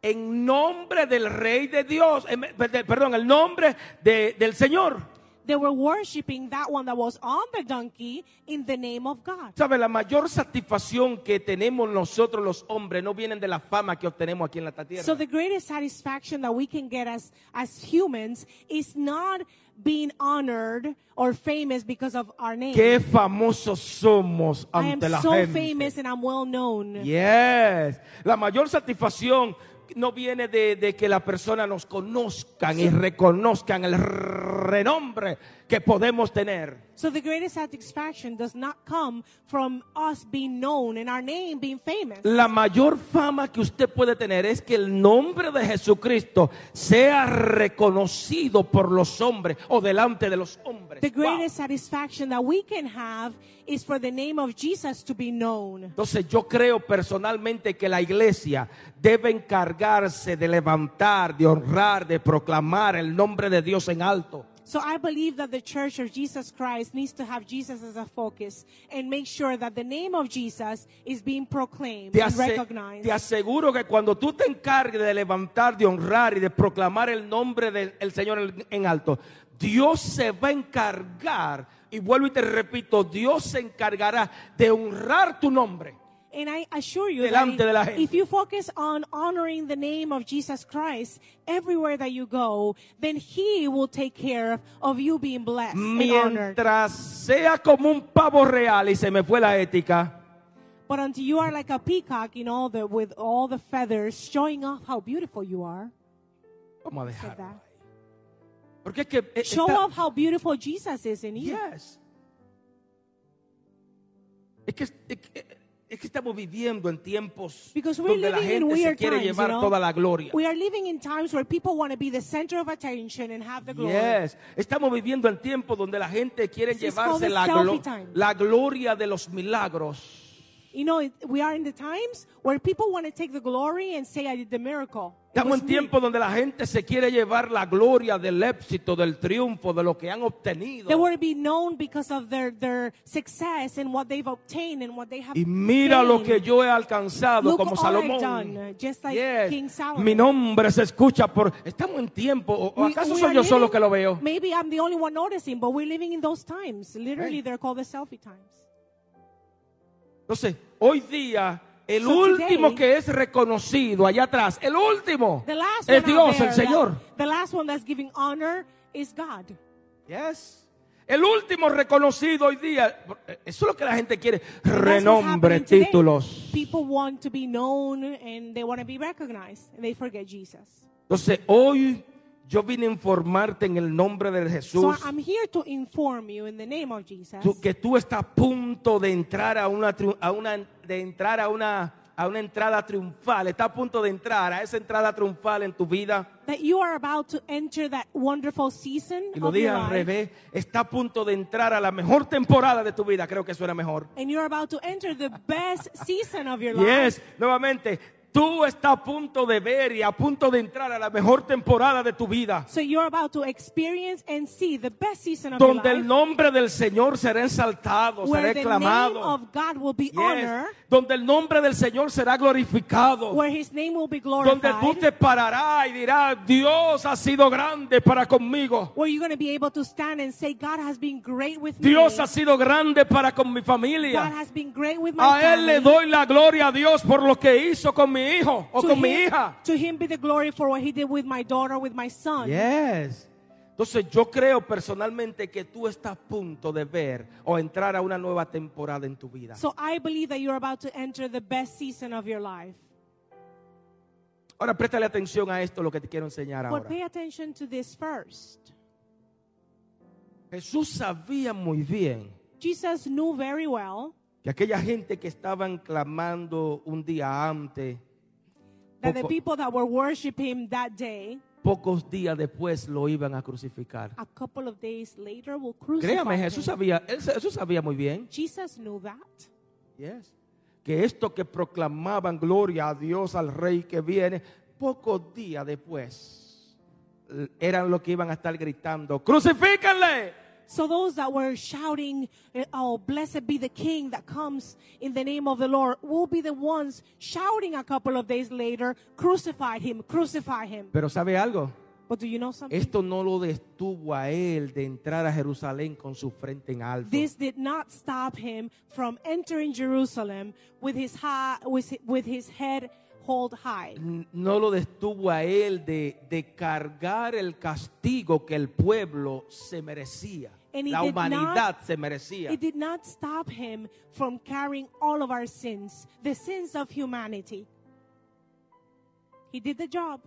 en nombre del rey de Dios, perde- perdón, el nombre de- del Señor. They were worshiping that one that was on the donkey in the name of God. ¿Sabe? La mayor satisfacción que tenemos nosotros los hombres no vienen de la fama que obtenemos aquí en la tierra. So the greatest satisfaction that we can get as as humans is not being honored or famous because of our name. Qué famosos somos I am ante la so gente. famous and I'm well known. Yes. La mayor satisfacción no viene de, que la persona nos conozcan y reconozcan el renombre que podemos tener. So the greatest satisfaction does not come from us being known and our name being famous. La mayor fama que usted puede tener es que el nombre de Jesucristo sea reconocido por los hombres o delante de los hombres. The Wow. greatest satisfaction that we can have is for the name of Jesus to be known. Entonces yo creo personalmente que la iglesia debe encargarse de levantar, de honrar, de proclamar el nombre de Dios en alto. So I believe that the church of Jesus Christ needs to have Jesus as a focus and make sure that the name of Jesus is being proclaimed Te, and recognized. te aseguro que cuando tú te encargues de levantar, de honrar y de proclamar el nombre del el Señor en alto, Dios se va a encargar, y vuelvo y te repito, Dios se encargará de honrar tu nombre. And I assure you Delante that de la if, gente. if you focus on honoring the name of Jesus Christ everywhere that you go, then He will take care of, of you being blessed and honored. Sea como un pavo real, y se me fue la ética, But until you are like a peacock, you know, the, with all the feathers showing off how beautiful you are, vamos a dejarlo. that. Porque es que eh, Show está- off how beautiful Jesus is in you. Yes. Es que, es, que- es que estamos viviendo en tiempos donde la gente se quiere times, llevar you know? toda la gloria. We are living in times where people want to be the center of attention and have the glory. Yes. Estamos viviendo en tiempos donde la gente quiere This llevarse la, glo- time. la gloria de los milagros. You know, we are in the times where people want to take the glory and say, I did the miracle. Estamos was en tiempos donde la gente se quiere llevar la gloria del éxito, del triunfo, de lo que han obtenido. They want to be known because of their, their success and what they've obtained and what they have Y mira lo que yo he alcanzado Look como Salomón. Done, just like Yes. King Solomon. Mi nombre se escucha por... Estamos en tiempo. ¿O We- acaso we soy yo solo living- que lo veo? Maybe I'm the only one noticing, but we're living in those times. Literally, Hey. they're called the selfie times. Entonces, hoy día, el So último today- que es reconocido allá atrás, el último, The last es Dios, there el Señor. the last one that's giving honor is God. Yes. El último reconocido hoy día, eso es lo que la gente quiere, renombre, títulos. People want to be known and they want to be recognized, and they forget Jesus. Entonces, hoy yo vine a informarte en el nombre de So Jesús I'm here to inform you in the name of Jesus tú- que tú estás a punto de entrar a una, a una de entrar a una a una entrada triunfal, está a punto de entrar a esa entrada triunfal en tu vida. that you are about to enter that wonderful season Y lo dije al revés, está a punto de entrar a la mejor temporada de tu vida, creo que suena mejor. and you're about to enter the best season of your life. Yes, nuevamente, Tú estás a punto de ver y a punto de entrar a la mejor temporada de tu vida. So you're about to experience and see the best season of your Donde el nombre del Señor será exaltado, será God be Yes. Donde el nombre del Señor será glorificado. where His name will be Donde tú glorified, te pararás y dirás, Dios ha sido grande para conmigo. where you're going to be able to stand and say, God has been great with me. Dios ha sido grande para con mi God familia. has been great with my A Él le family. doy la gloria a Dios por lo que hizo con mi hijo o to, con mi him, hija. to him be the glory for what he did with my daughter, with my son. Yes. Entonces yo creo personalmente que tú estás a punto de ver o entrar a una nueva temporada en tu vida. So I believe that you're about to enter the best season of your life. Ahora préstale atención a esto, lo que te quiero enseñar But ahora. pay attention to this first. Jesús sabía muy bien Jesus knew very well que aquella gente que estaban clamando un día antes, that the people that were worshiping that day, pocos días después lo iban a crucificar. a couple of days later, will crucify Créame, him. Jesús sabía, él, Jesús sabía muy bien. Jesus knew that. Yes. Que esto que proclamaban gloria a Dios, al Rey que viene, pocos días después eran los que iban a estar gritando, crucifíquenle. So those that were shouting, eh, "Oh, blessed be the King that comes in the name of the Lord," will be the ones shouting a couple of days later, "Crucify him! Crucify him!" Pero ¿sabe algo? But do you know something? Esto no lo detuvo a él de entrar a Jerusalén con su frente en alto. This did not stop him from entering Jerusalem with his high, with, with his head hold high. No lo detuvo a él de, de cargar el castigo que el pueblo se merecía. And La humanidad not- se merecía. It did not stop him from carrying all of our sins, the sins of humanity. He did the job.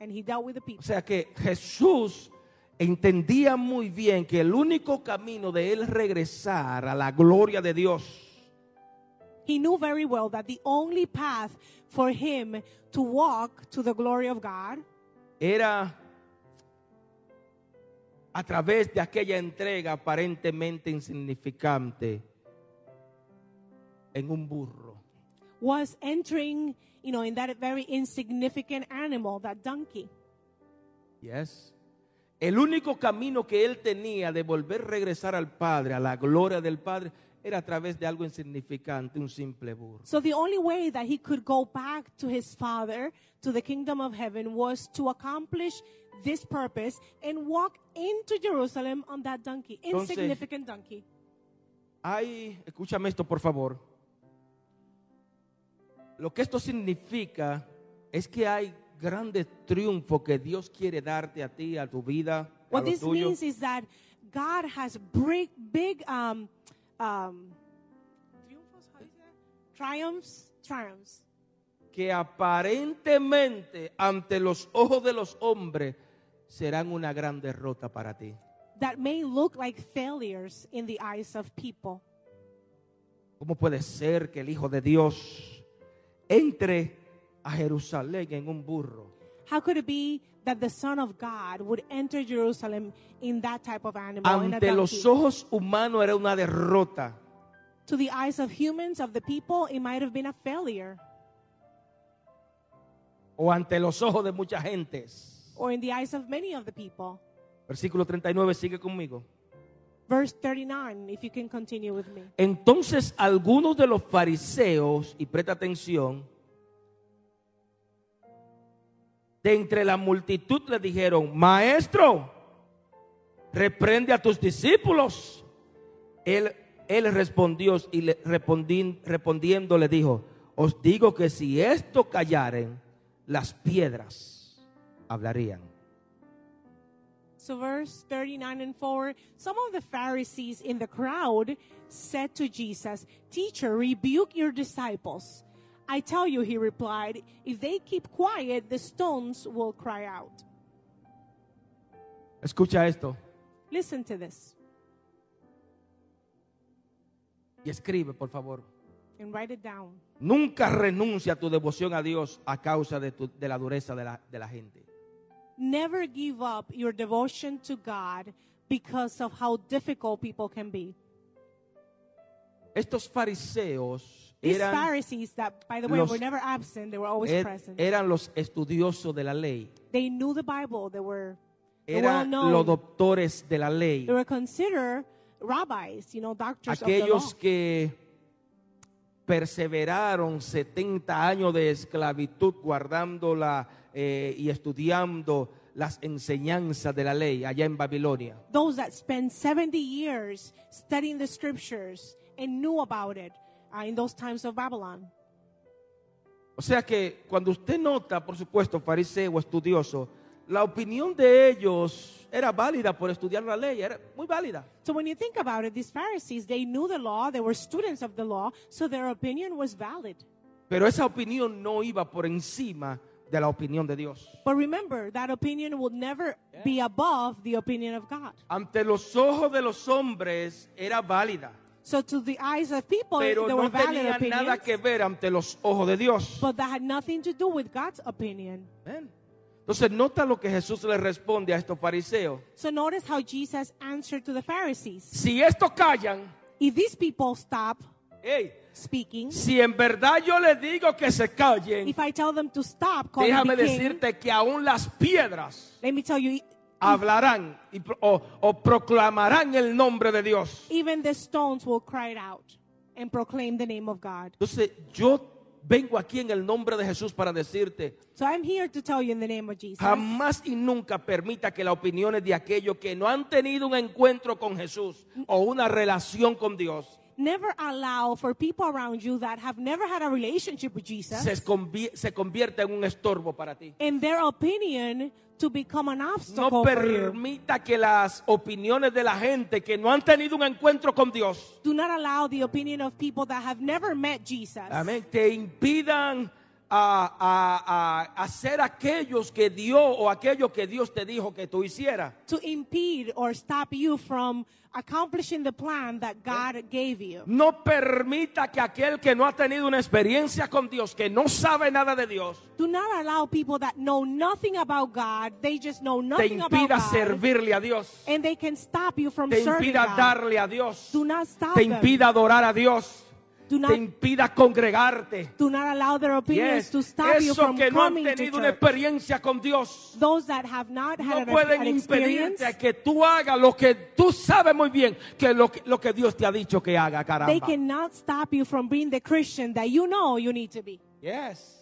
And he dealt with the O people. sea que Jesús entendía muy bien que el único camino de él regresar a la gloria de Dios He knew very well that the only path for him to walk to the glory of God era a través de aquella entrega aparentemente insignificante en un burro. was entering, you know, in that very insignificant animal, that donkey. Yes. El único camino que él tenía de volver a regresar al Padre, a la gloria del Padre, era a través de algo insignificante, un simple burro. So the only way that he could go back to his father, to the kingdom of heaven, was to accomplish this purpose and walk into Jerusalem on that donkey, Entonces- insignificant donkey. Hay, escúchame esto por favor. Lo que esto significa es que hay grandes triunfos que Dios quiere darte a ti, a tu vida, a What lo this tuyo. means is that God has big, big um, um, triumphs, triumphs, que aparentemente ante los ojos de los hombres serán una gran derrota para ti. that may look like failures in the eyes of people. ¿Cómo puede ser que el Hijo de Dios entre a Jerusalén en un burro? How could it be that the Son of God would enter Jerusalem in that type of animal? Ante los ojos humanos era una derrota. to the eyes of humans, of the people, it might have been a failure. o ante los ojos de muchas gentes. Or in the eyes of many of the people. Versículo 39, sigue conmigo. Verse 39, if you can continue with me. Entonces algunos de los fariseos, y presta atención, de entre la multitud le dijeron, maestro, reprende a tus discípulos. Él, respondió y le, respondi- respondiendo le dijo, os digo que si esto callaren, las piedras hablarían. So, verse 39 and 4 some of the Pharisees in the crowd said to Jesus, Teacher, rebuke your disciples. I tell you, he replied, if they keep quiet, the stones will cry out. Escucha esto Listen to this y escribe, por favor. and write it down. Nunca renuncia a tu devoción a Dios a causa de, tu- de la dureza de la, de la gente. Never give up your devotion to God because of how difficult people can be. Estos fariseos eran, Pharisees that, by the way, los- were never absent, they were always er- present. eran los estudiosos de la ley, they knew the Bible. They were well eran known. los doctores de la ley, They were considered rabbis, you know, doctors of the law. aquellos que perseveraron 70 años de esclavitud guardándola eh, y estudiando las enseñanzas de la ley allá en Babilonia. Those that spent 70 years studying the scriptures and knew about it uh, in those times of Babylon. O sea que cuando usted nota, por supuesto, fariseo estudioso, la opinión de ellos era válida por estudiar la ley, era muy válida. So when you think about it, these Pharisees, they knew the law, they were students of the law, so their opinion was valid. Pero esa opinión no iba por encima de la opinión de Dios. But remember, that opinion will never be above the opinion of God. Ante los ojos de los hombres era válida, So to the eyes of people, pero there were no valid tenía opinions, nada que ver ante los ojos de Dios. but that had nothing to do with God's opinion. Ven. Entonces nota lo que Jesús le responde a estos fariseos. So notice how Jesus answered to the Pharisees. Si estos callan, If these people stop hey, speaking, si en verdad yo les digo que se callen, if I tell them to stop calling déjame me king, decirte que aún las piedras let me tell you, hablarán y o, o proclamarán el nombre de Dios. even the stones will cry out and proclaim the name of God. Entonces yo vengo aquí en el nombre de Jesús para decirte, So I'm here to tell you in the name of Jesus. jamás y nunca permita que las opiniones de aquellos que no han tenido un encuentro con Jesús o una relación con Dios Never allow for people around you that have never had a relationship with Jesus se, convi- se convierta en un estorbo para ti. in their opinion to become an obstacle No for you. que las opiniones de la gente que no han tenido un encuentro con Dios, Do not allow the opinion of people that have never met Jesus amén, te impidan a, a- a hacer aquellos que Dios o aquello que Dios te dijo que tú hicieras. to impede or stop you from accomplishing the plan that God gave you. No permita que aquel que no ha tenido una experiencia con Dios, que no sabe nada de Dios, Do not allow people that know nothing about God, they just know te nothing about impida God, servirle a Dios, and they can stop you from te serving impida God. darle a Dios, Do not stop te impida adorar a Dios, Do te not, impida congregarte. do not allow their opinions Yes, to stop you Eso from que no han tenido una experiencia con Dios. Those that have not No had an, pueden impedirte que tú hagas lo que tú sabes muy bien que lo, lo que Dios te ha dicho que haga, they caramba. cannot stop you from being the Christian that you know you need to be. Yes.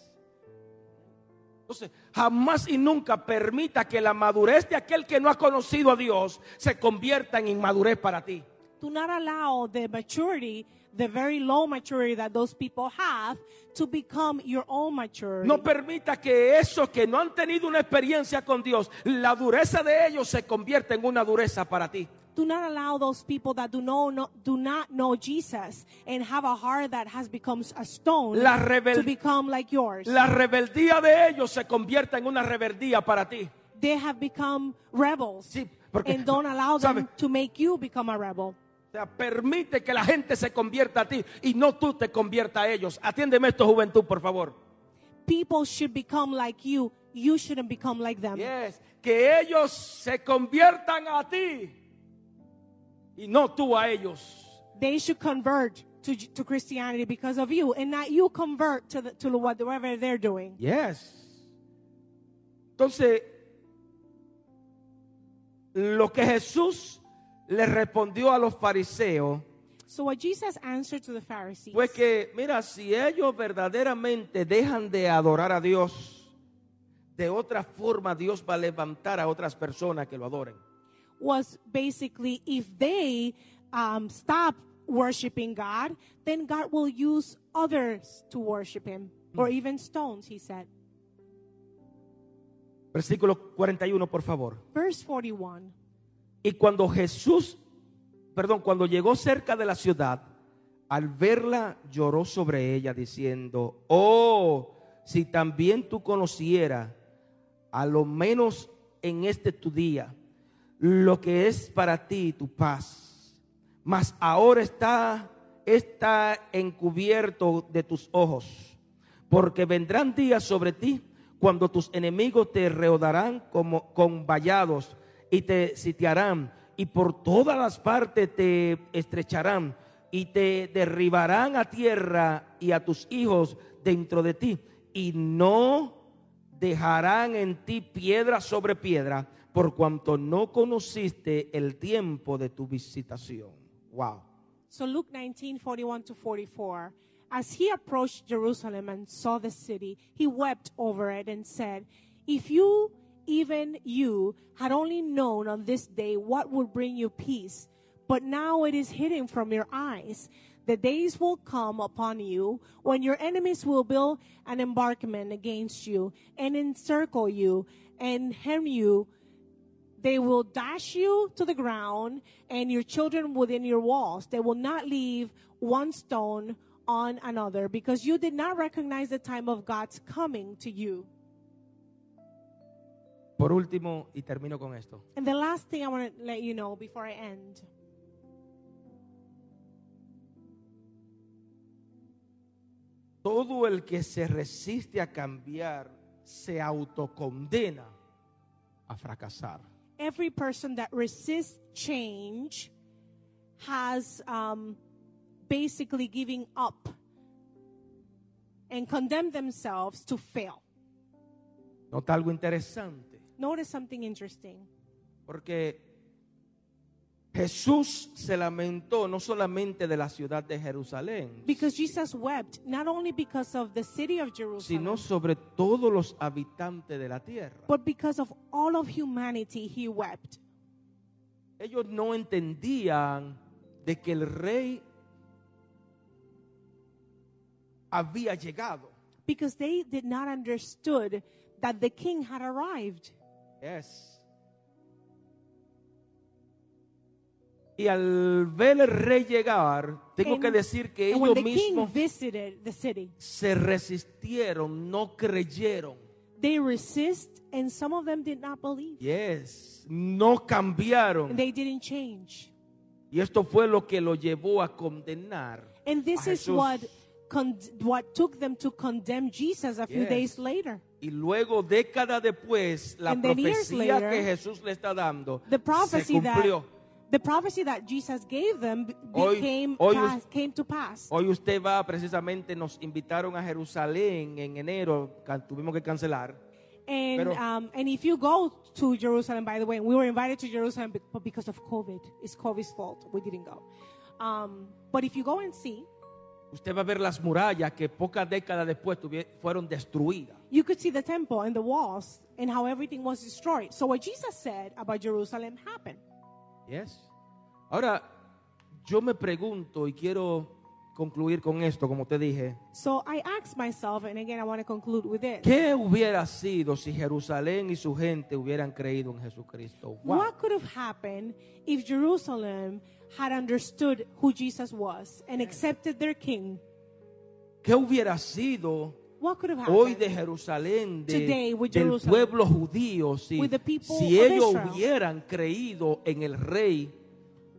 Entonces, jamás y nunca permita que la madurez de aquel que no ha conocido a Dios se convierta en inmadurez para ti. Do not allow the maturity, the very low maturity that those people have, to become your own maturity. No permita que esos que no han tenido una experiencia con Dios, la dureza de ellos se convierta en una dureza para ti. Do not allow those people that do, know, no, do not know Jesus and have a heart that has become a stone La to become like yours. La rebeldía de ellos se convierta en una rebeldía para ti. they have become rebels. Sí, porque- and don't allow them ¿sabe? to make you become a rebel. O sea, permite que la gente se convierta a ti y no tú te convierta a ellos. Atiéndeme esto, juventud, por favor. People should become like you. You shouldn't become like them. Yes, que ellos se conviertan a ti y no tú a ellos. They should convert to, to Christianity because of you and not you convert to, the, to whatever they're doing. Yes. Entonces, lo que Jesús le respondió a los fariseos So what Jesus answered to the Pharisees fue que, mira, si ellos verdaderamente dejan de adorar a Dios, de otra forma Dios va a levantar a otras personas que lo adoren. was basically if they um, stop worshiping God, then God will use others to worship Him, or even stones, He said. Versículo 41, por favor. Verse 41. Y cuando Jesús, perdón, cuando llegó cerca de la ciudad, al verla lloró sobre ella diciendo, oh, si también tú conocieras, a lo menos en este tu día, lo que es para ti tu paz, mas ahora está, está encubierto de tus ojos, porque vendrán días sobre ti cuando tus enemigos te rodearán como con vallados y te sitiarán y por todas las partes te estrecharán y te derribarán a tierra y a tus hijos dentro de ti, y no dejarán en ti piedra sobre piedra, por cuanto no conociste el tiempo de tu visitación. Wow. So Luke 19, 41 to 44. As he approached Jerusalem and saw the city, he wept over it and said, If you, even you, had only known on this day what would bring you peace, but now it is hidden from your eyes. The days will come upon you when your enemies will build an embarkment against you and encircle you and hem you they will dash you to the ground and your children within your walls. They will not leave one stone on another because you did not recognize the time of God's coming to you. Por último, y termino con esto. And the last thing I want to let you know before I end Todo el que se resiste a cambiar se autocondena a fracasar. every person that resists change has um, basically giving up and condemn themselves to fail. Nota algo interesante, Notice something interesting. porque Jesús se lamentó no solamente de la ciudad de Jerusalén, Because Jesus wept not only because of the city of Jerusalem, sino sobre todos los habitantes de la tierra. but because of all of humanity, he wept. Ellos no entendían de que el rey había llegado. Because they did not understood that the king had arrived. Yes. Y al ver el rey llegar, tengo And- que decir que ellos mismos visited the city, se resistieron, no creyeron. they resist and some of them did not believe. Yes, no cambiaron. they didn't change. Y esto fue lo que lo llevó a condenar. And this a is Jesús. what con- what took them to condemn Jesus a few Yes. days later. Y luego, décadas después, la And profecía later, que Jesús le está dando The se prophecy that cumplió. the prophecy that Jesus gave them Hoy- became hoy pas- us- came to pass. Hoy usted va, precisamente nos invitaron a Jerusalén en enero, tuvimos que cancelar. And Pero- um, and if you go to Jerusalem, by the way, we were invited to Jerusalem, but because of COVID, it's COVID's fault. We didn't go. Um, but if you go and see, Usted va a ver las murallas que pocas décadas después fueron destruidas. you could see the temple and the walls and how everything was destroyed. So what Jesus said about Jerusalem happened. Yes. Ahora, yo me pregunto y quiero concluir con esto, como te dije, So I asked myself, and again, I want to conclude with this. ¿qué hubiera sido si Jerusalén y su gente hubieran creído en Jesucristo? Wow. What could have happened if Jerusalem had understood who Jesus was and accepted their king? ¿Qué hubiera sido What could have hoy de Jerusalén, de- Today with del Jerusalem. pueblo judío, si, With the people si of ellos Israel. hubieran creído en el rey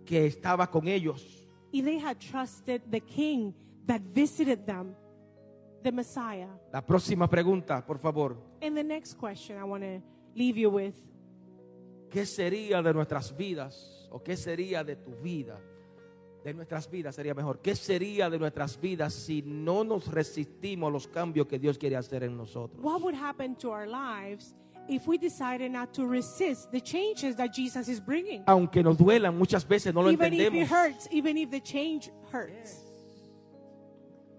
que estaba con ellos? If they had trusted the king that visited them, the Messiah. La próxima pregunta, por favor. And the next question I want to leave you with ¿Qué sería de nuestras vidas? ¿O qué sería de tu vida? De nuestras vidas sería mejor. ¿Qué sería de nuestras vidas si no nos resistimos a los cambios que Dios quiere hacer en nosotros? what would happen to our lives if we decided not to resist the changes that Jesus is bringing? Aunque nos duelan, muchas veces no lo even if it entendemos. hurts, even if the change hurts.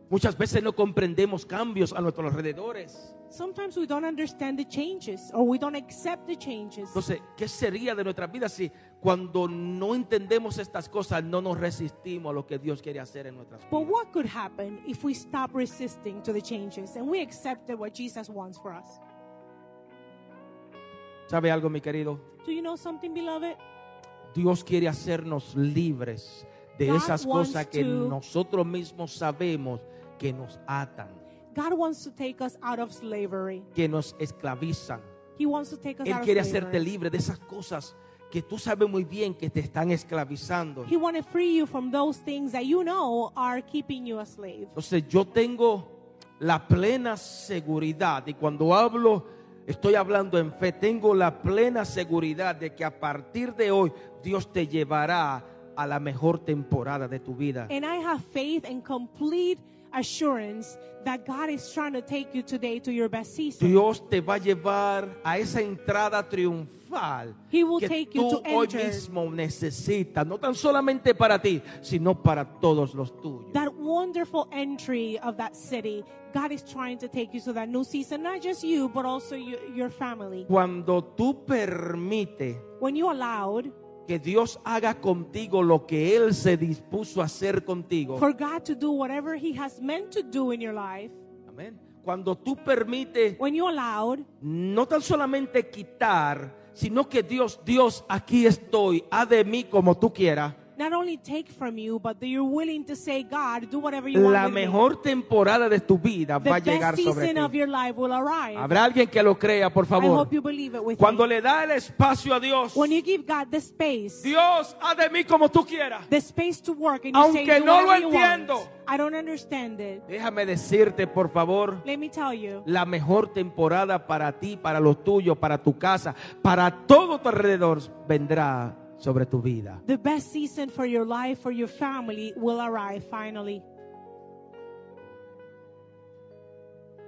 Muchas veces no comprendemos cambios a nuestros alrededores. Sometimes we don't understand the changes or we don't accept the changes. Entonces, ¿qué sería de nuestras vidas si cuando no entendemos estas cosas no nos resistimos a lo que Dios quiere hacer en nuestras But what could happen if we stop resisting to the changes and we accepted what Jesus wants for us? ¿Sabe algo, mi querido? Do you know something, beloved? Dios quiere hacernos libres de God esas wants cosas que to- nosotros mismos sabemos que nos atan, God wants to take us out of slavery. que nos esclavizan. He wants to take us Él out quiere of hacerte libre de esas cosas que tú sabes muy bien que te están esclavizando. He wants to free you from those things that you know are keeping you a slave. Entonces yo tengo la plena seguridad y cuando hablo, estoy hablando en fe, tengo la plena seguridad de que a partir de hoy Dios te llevará a la mejor temporada de tu vida. And I have faith and complete assurance that God is trying to take you today to your best season. Dios te va a llevar a esa entrada triunfal He will que take you tú to hoy enter. mismo necesitas, no tan solamente para ti, sino para todos los tuyos. that wonderful entry of that city, God is trying to take you to that new season, not just you, but also your, your family. Cuando tú permites When you allowed que Dios haga contigo lo que Él se dispuso a hacer contigo. for God to do whatever He has meant to do in your life, Amén. Cuando tú permites when you allowed no tan solamente quitar, sino que Dios, Dios, aquí estoy, haz de mí como tú quieras. Not only take from you, but that you're willing to say, God, do whatever you want. La me." mejor temporada de tu vida the va a llegar best sobre season of ti. your life will arrive. Habrá alguien que lo crea, por I favor. hope you believe it with Cuando me. le da el espacio a Dios, When you give God the space, Dios, haz de mí como tú quieras. the space to work, and you Aunque say, do no lo entiendo. want. I don't understand it. Déjame decirte, por favor, Let me tell you. la mejor temporada para ti, para los tuyos, para tu casa, para todo tu alrededor vendrá sobre tu vida. The best season for your life, for your family, will arrive finally.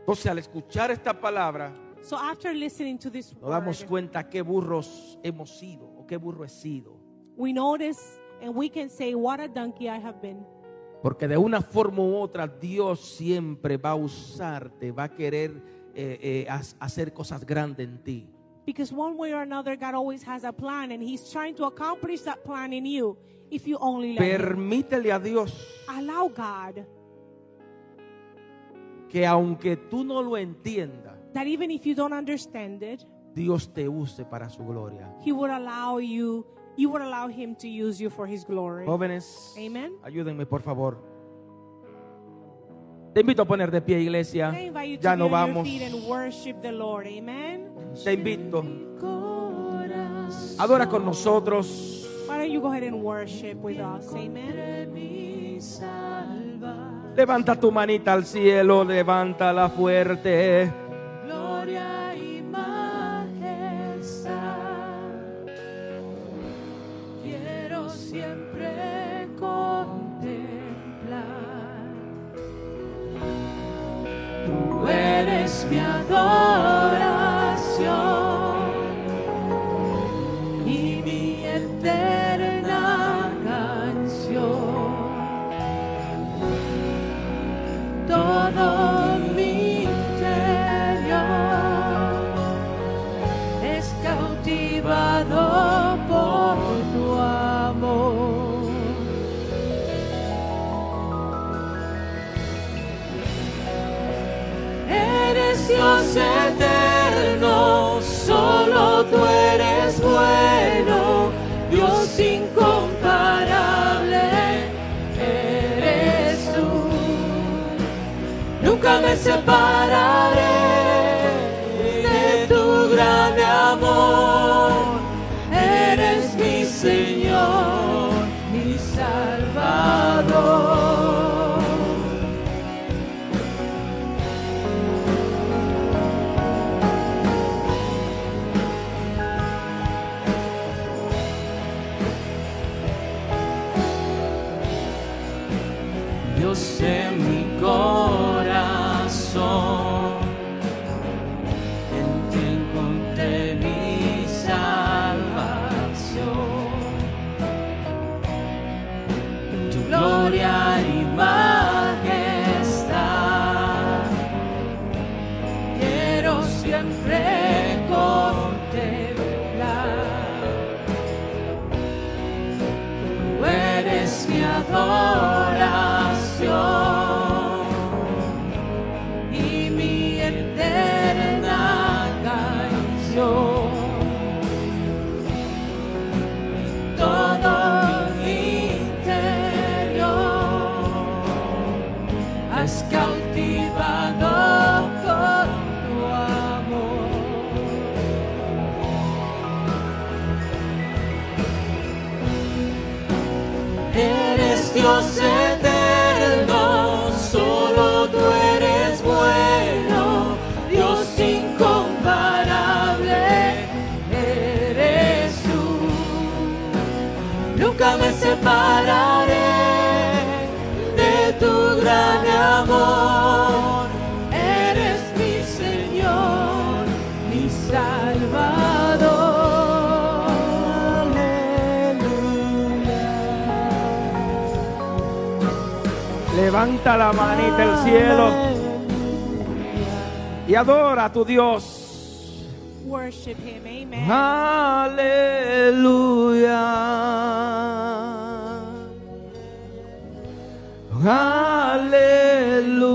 Entonces, al escuchar esta palabra, So after listening to this nos damos word, cuenta qué burros hemos sido o qué burro he sido. we notice and we can say, What a donkey I have been. Porque de una forma u otra Dios siempre va a usarte, va a querer eh, eh, ha- hacer cosas grandes en ti. Because one way or another, God always has a plan, and He's trying to accomplish that plan in you if you only let Him. Permítele a Dios Allow God que aunque tú no lo entiendas, that even if you don't understand it, Dios te use para su gloria. He would allow you, you would allow Him to use you for His glory. Jóvenes, Amen. ayúdenme por favor. Te invito a poner de pie, iglesia. I invite you to Ya no vamos. Lord. Te invito. Adora con nosotros. Why don't you go ahead and worship with us? Amen. Levanta tu manita al cielo, levántala fuerte. Mi Eterno, solo tú eres bueno, Dios incomparable, eres tú. Nunca me separaré Dios de Levanta la manita al cielo y adora a tu Dios. Worship him. Amen. Aleluya. Aleluya.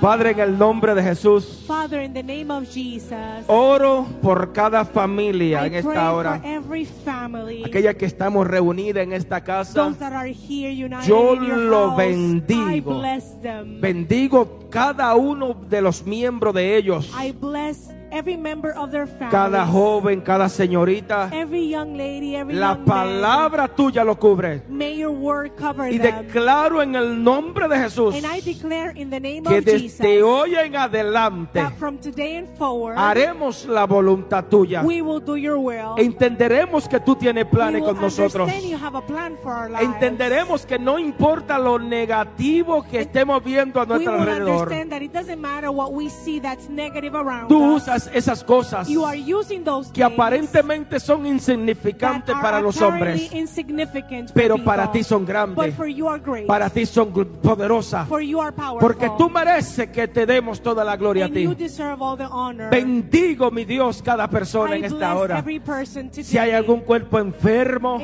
Padre, en el nombre de Jesús, Father, in the name of Jesus, oro por cada familia I en esta hora. Every family, Aquella que estamos reunidas en esta casa. those that are here united Yo in your lo house. I bendigo. bless them. Bendigo cada uno de los miembros de ellos. I bless every member of their family. Cada joven, cada señorita. every young lady, every La young man. palabra tuya lo cubre. May your word cover Y them. declaro en el nombre de Jesús And I declare in the name que of Jesus desde hoy en adelante that from today and forward haremos la voluntad tuya. we will do your will. Entenderemos que tú tienes planes con nosotros. understand you have a plan for our lives. Entenderemos que no importa lo negativo que estemos viendo a nuestro alrededor. that it doesn't matter what we see that's negative around Tú us. Usas esas cosas You are using those que aparentemente son insignificantes para los hombres, pero people. para ti son But grandes, for you are great. para ti son poderosas, for you are powerful. porque tú mereces que te demos toda la gloria a and you ti. deserve all the honor. Bendigo, mi Dios, cada persona I en esta hora. Si hay algún cuerpo enfermo,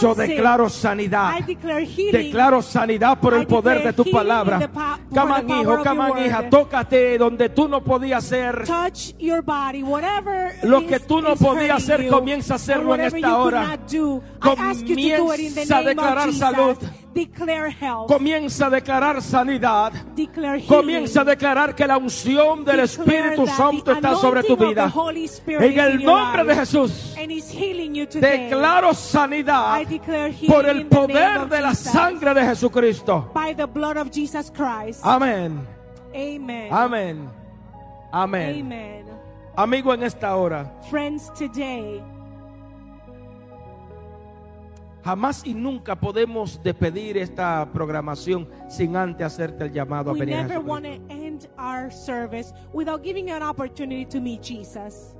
yo declaro sanidad. I declare healing. Declaro sanidad por I el poder de tu palabra. Caman hijo, caman hija, tócate donde tú no podías hacer. touch your body, whatever Lo que tú no podías hacer, you, comienza a hacerlo en esta hora. do, Comienza a declarar salud. Declare health. Comienza a declarar sanidad. Declare. Comienza a declarar que la unción del Declare Espíritu Santo está sobre tu vida. En el nombre de. Jesús, declaro sanidad por el poder de la Jesus. sangre de Jesucristo. By the blood of Jesus Christ. Amén. Amén. Amén. Amen. Amigo, en esta hora, Friends, today, jamás y nunca podemos despedir esta programación sin antes hacerte el llamado a we venir a never Jesucristo. want to end our service without giving you an opportunity to meet Jesus.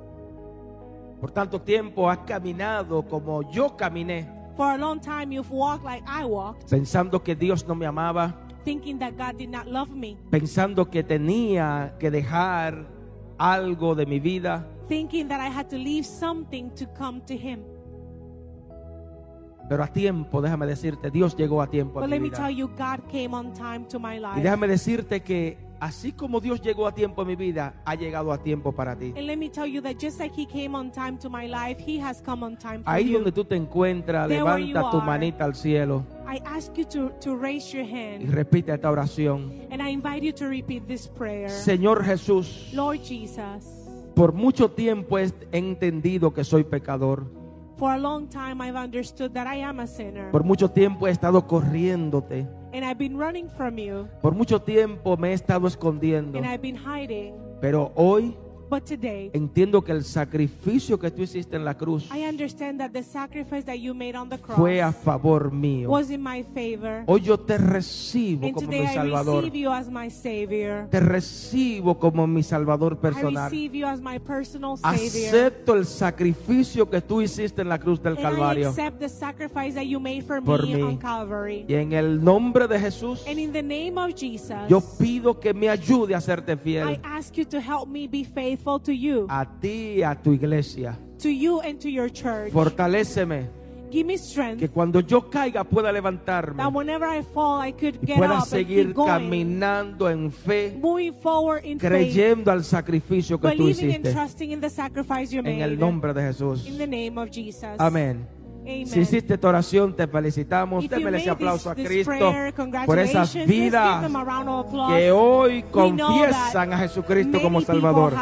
Por tanto tiempo has caminado como yo caminé, For a long time, you've walked like I walked, pensando que Dios no me amaba, thinking that God did not love me, pensando que tenía que dejar algo de mi vida. thinking that I had to leave something to come to Him. Pero a tiempo, déjame decirte, Dios llegó a tiempo a But mi let me vida. tell you, God came on time to my Y life. déjame decirte que así como Dios llegó a tiempo en mi vida, ha llegado a tiempo para ti. And let me tell you that just like He came on time to my life, He has come on time for Ahí you. donde tú te encuentras, There where you levanta tu are. manita al cielo I ask you to, to raise your y hand, repite esta oración. and I invite you to repeat this prayer. Señor Jesús, Lord Jesus, por mucho tiempo he entendido que soy pecador. For a long time I've understood that I am a sinner, Por mucho tiempo he estado corriéndote. and I've been running from you, Por mucho tiempo me he estado escondiendo. and I've been hiding. Pero hoy But today, entiendo que el sacrificio que tú hiciste en la cruz I understand that the sacrifice that you made on the cross fue a favor mío. was in my favor. Hoy yo te recibo And como today mi I Salvador. receive you as my Savior. Te recibo como mi Salvador I personal. receive you as my personal Savior. Acepto el sacrificio que tú hiciste en la cruz del And I Calvario. accept the sacrifice that you made for Por me mí. on Calvary. Y en el nombre de Jesús, And in the name of Jesus, yo pido que me ayude a serte I fiel ask you to help me be faithful to you, a ti y a tu iglesia. to you and to your church. Fortaléceme Give me strength que cuando yo caiga pueda levantarme that whenever I fall, I could y get pueda up and seguir keep going, caminando en fe, moving forward in faith, creyendo al sacrificio que tú believing and hiciste. trusting in the sacrifice you En made. el nombre de Jesús. In the name of Jesus. Amén. Amen. Si hiciste esta oración, te felicitamos. Démele ese aplauso a this, Cristo prayer, por esas vidas que hoy confiesan a Jesucristo como Salvador.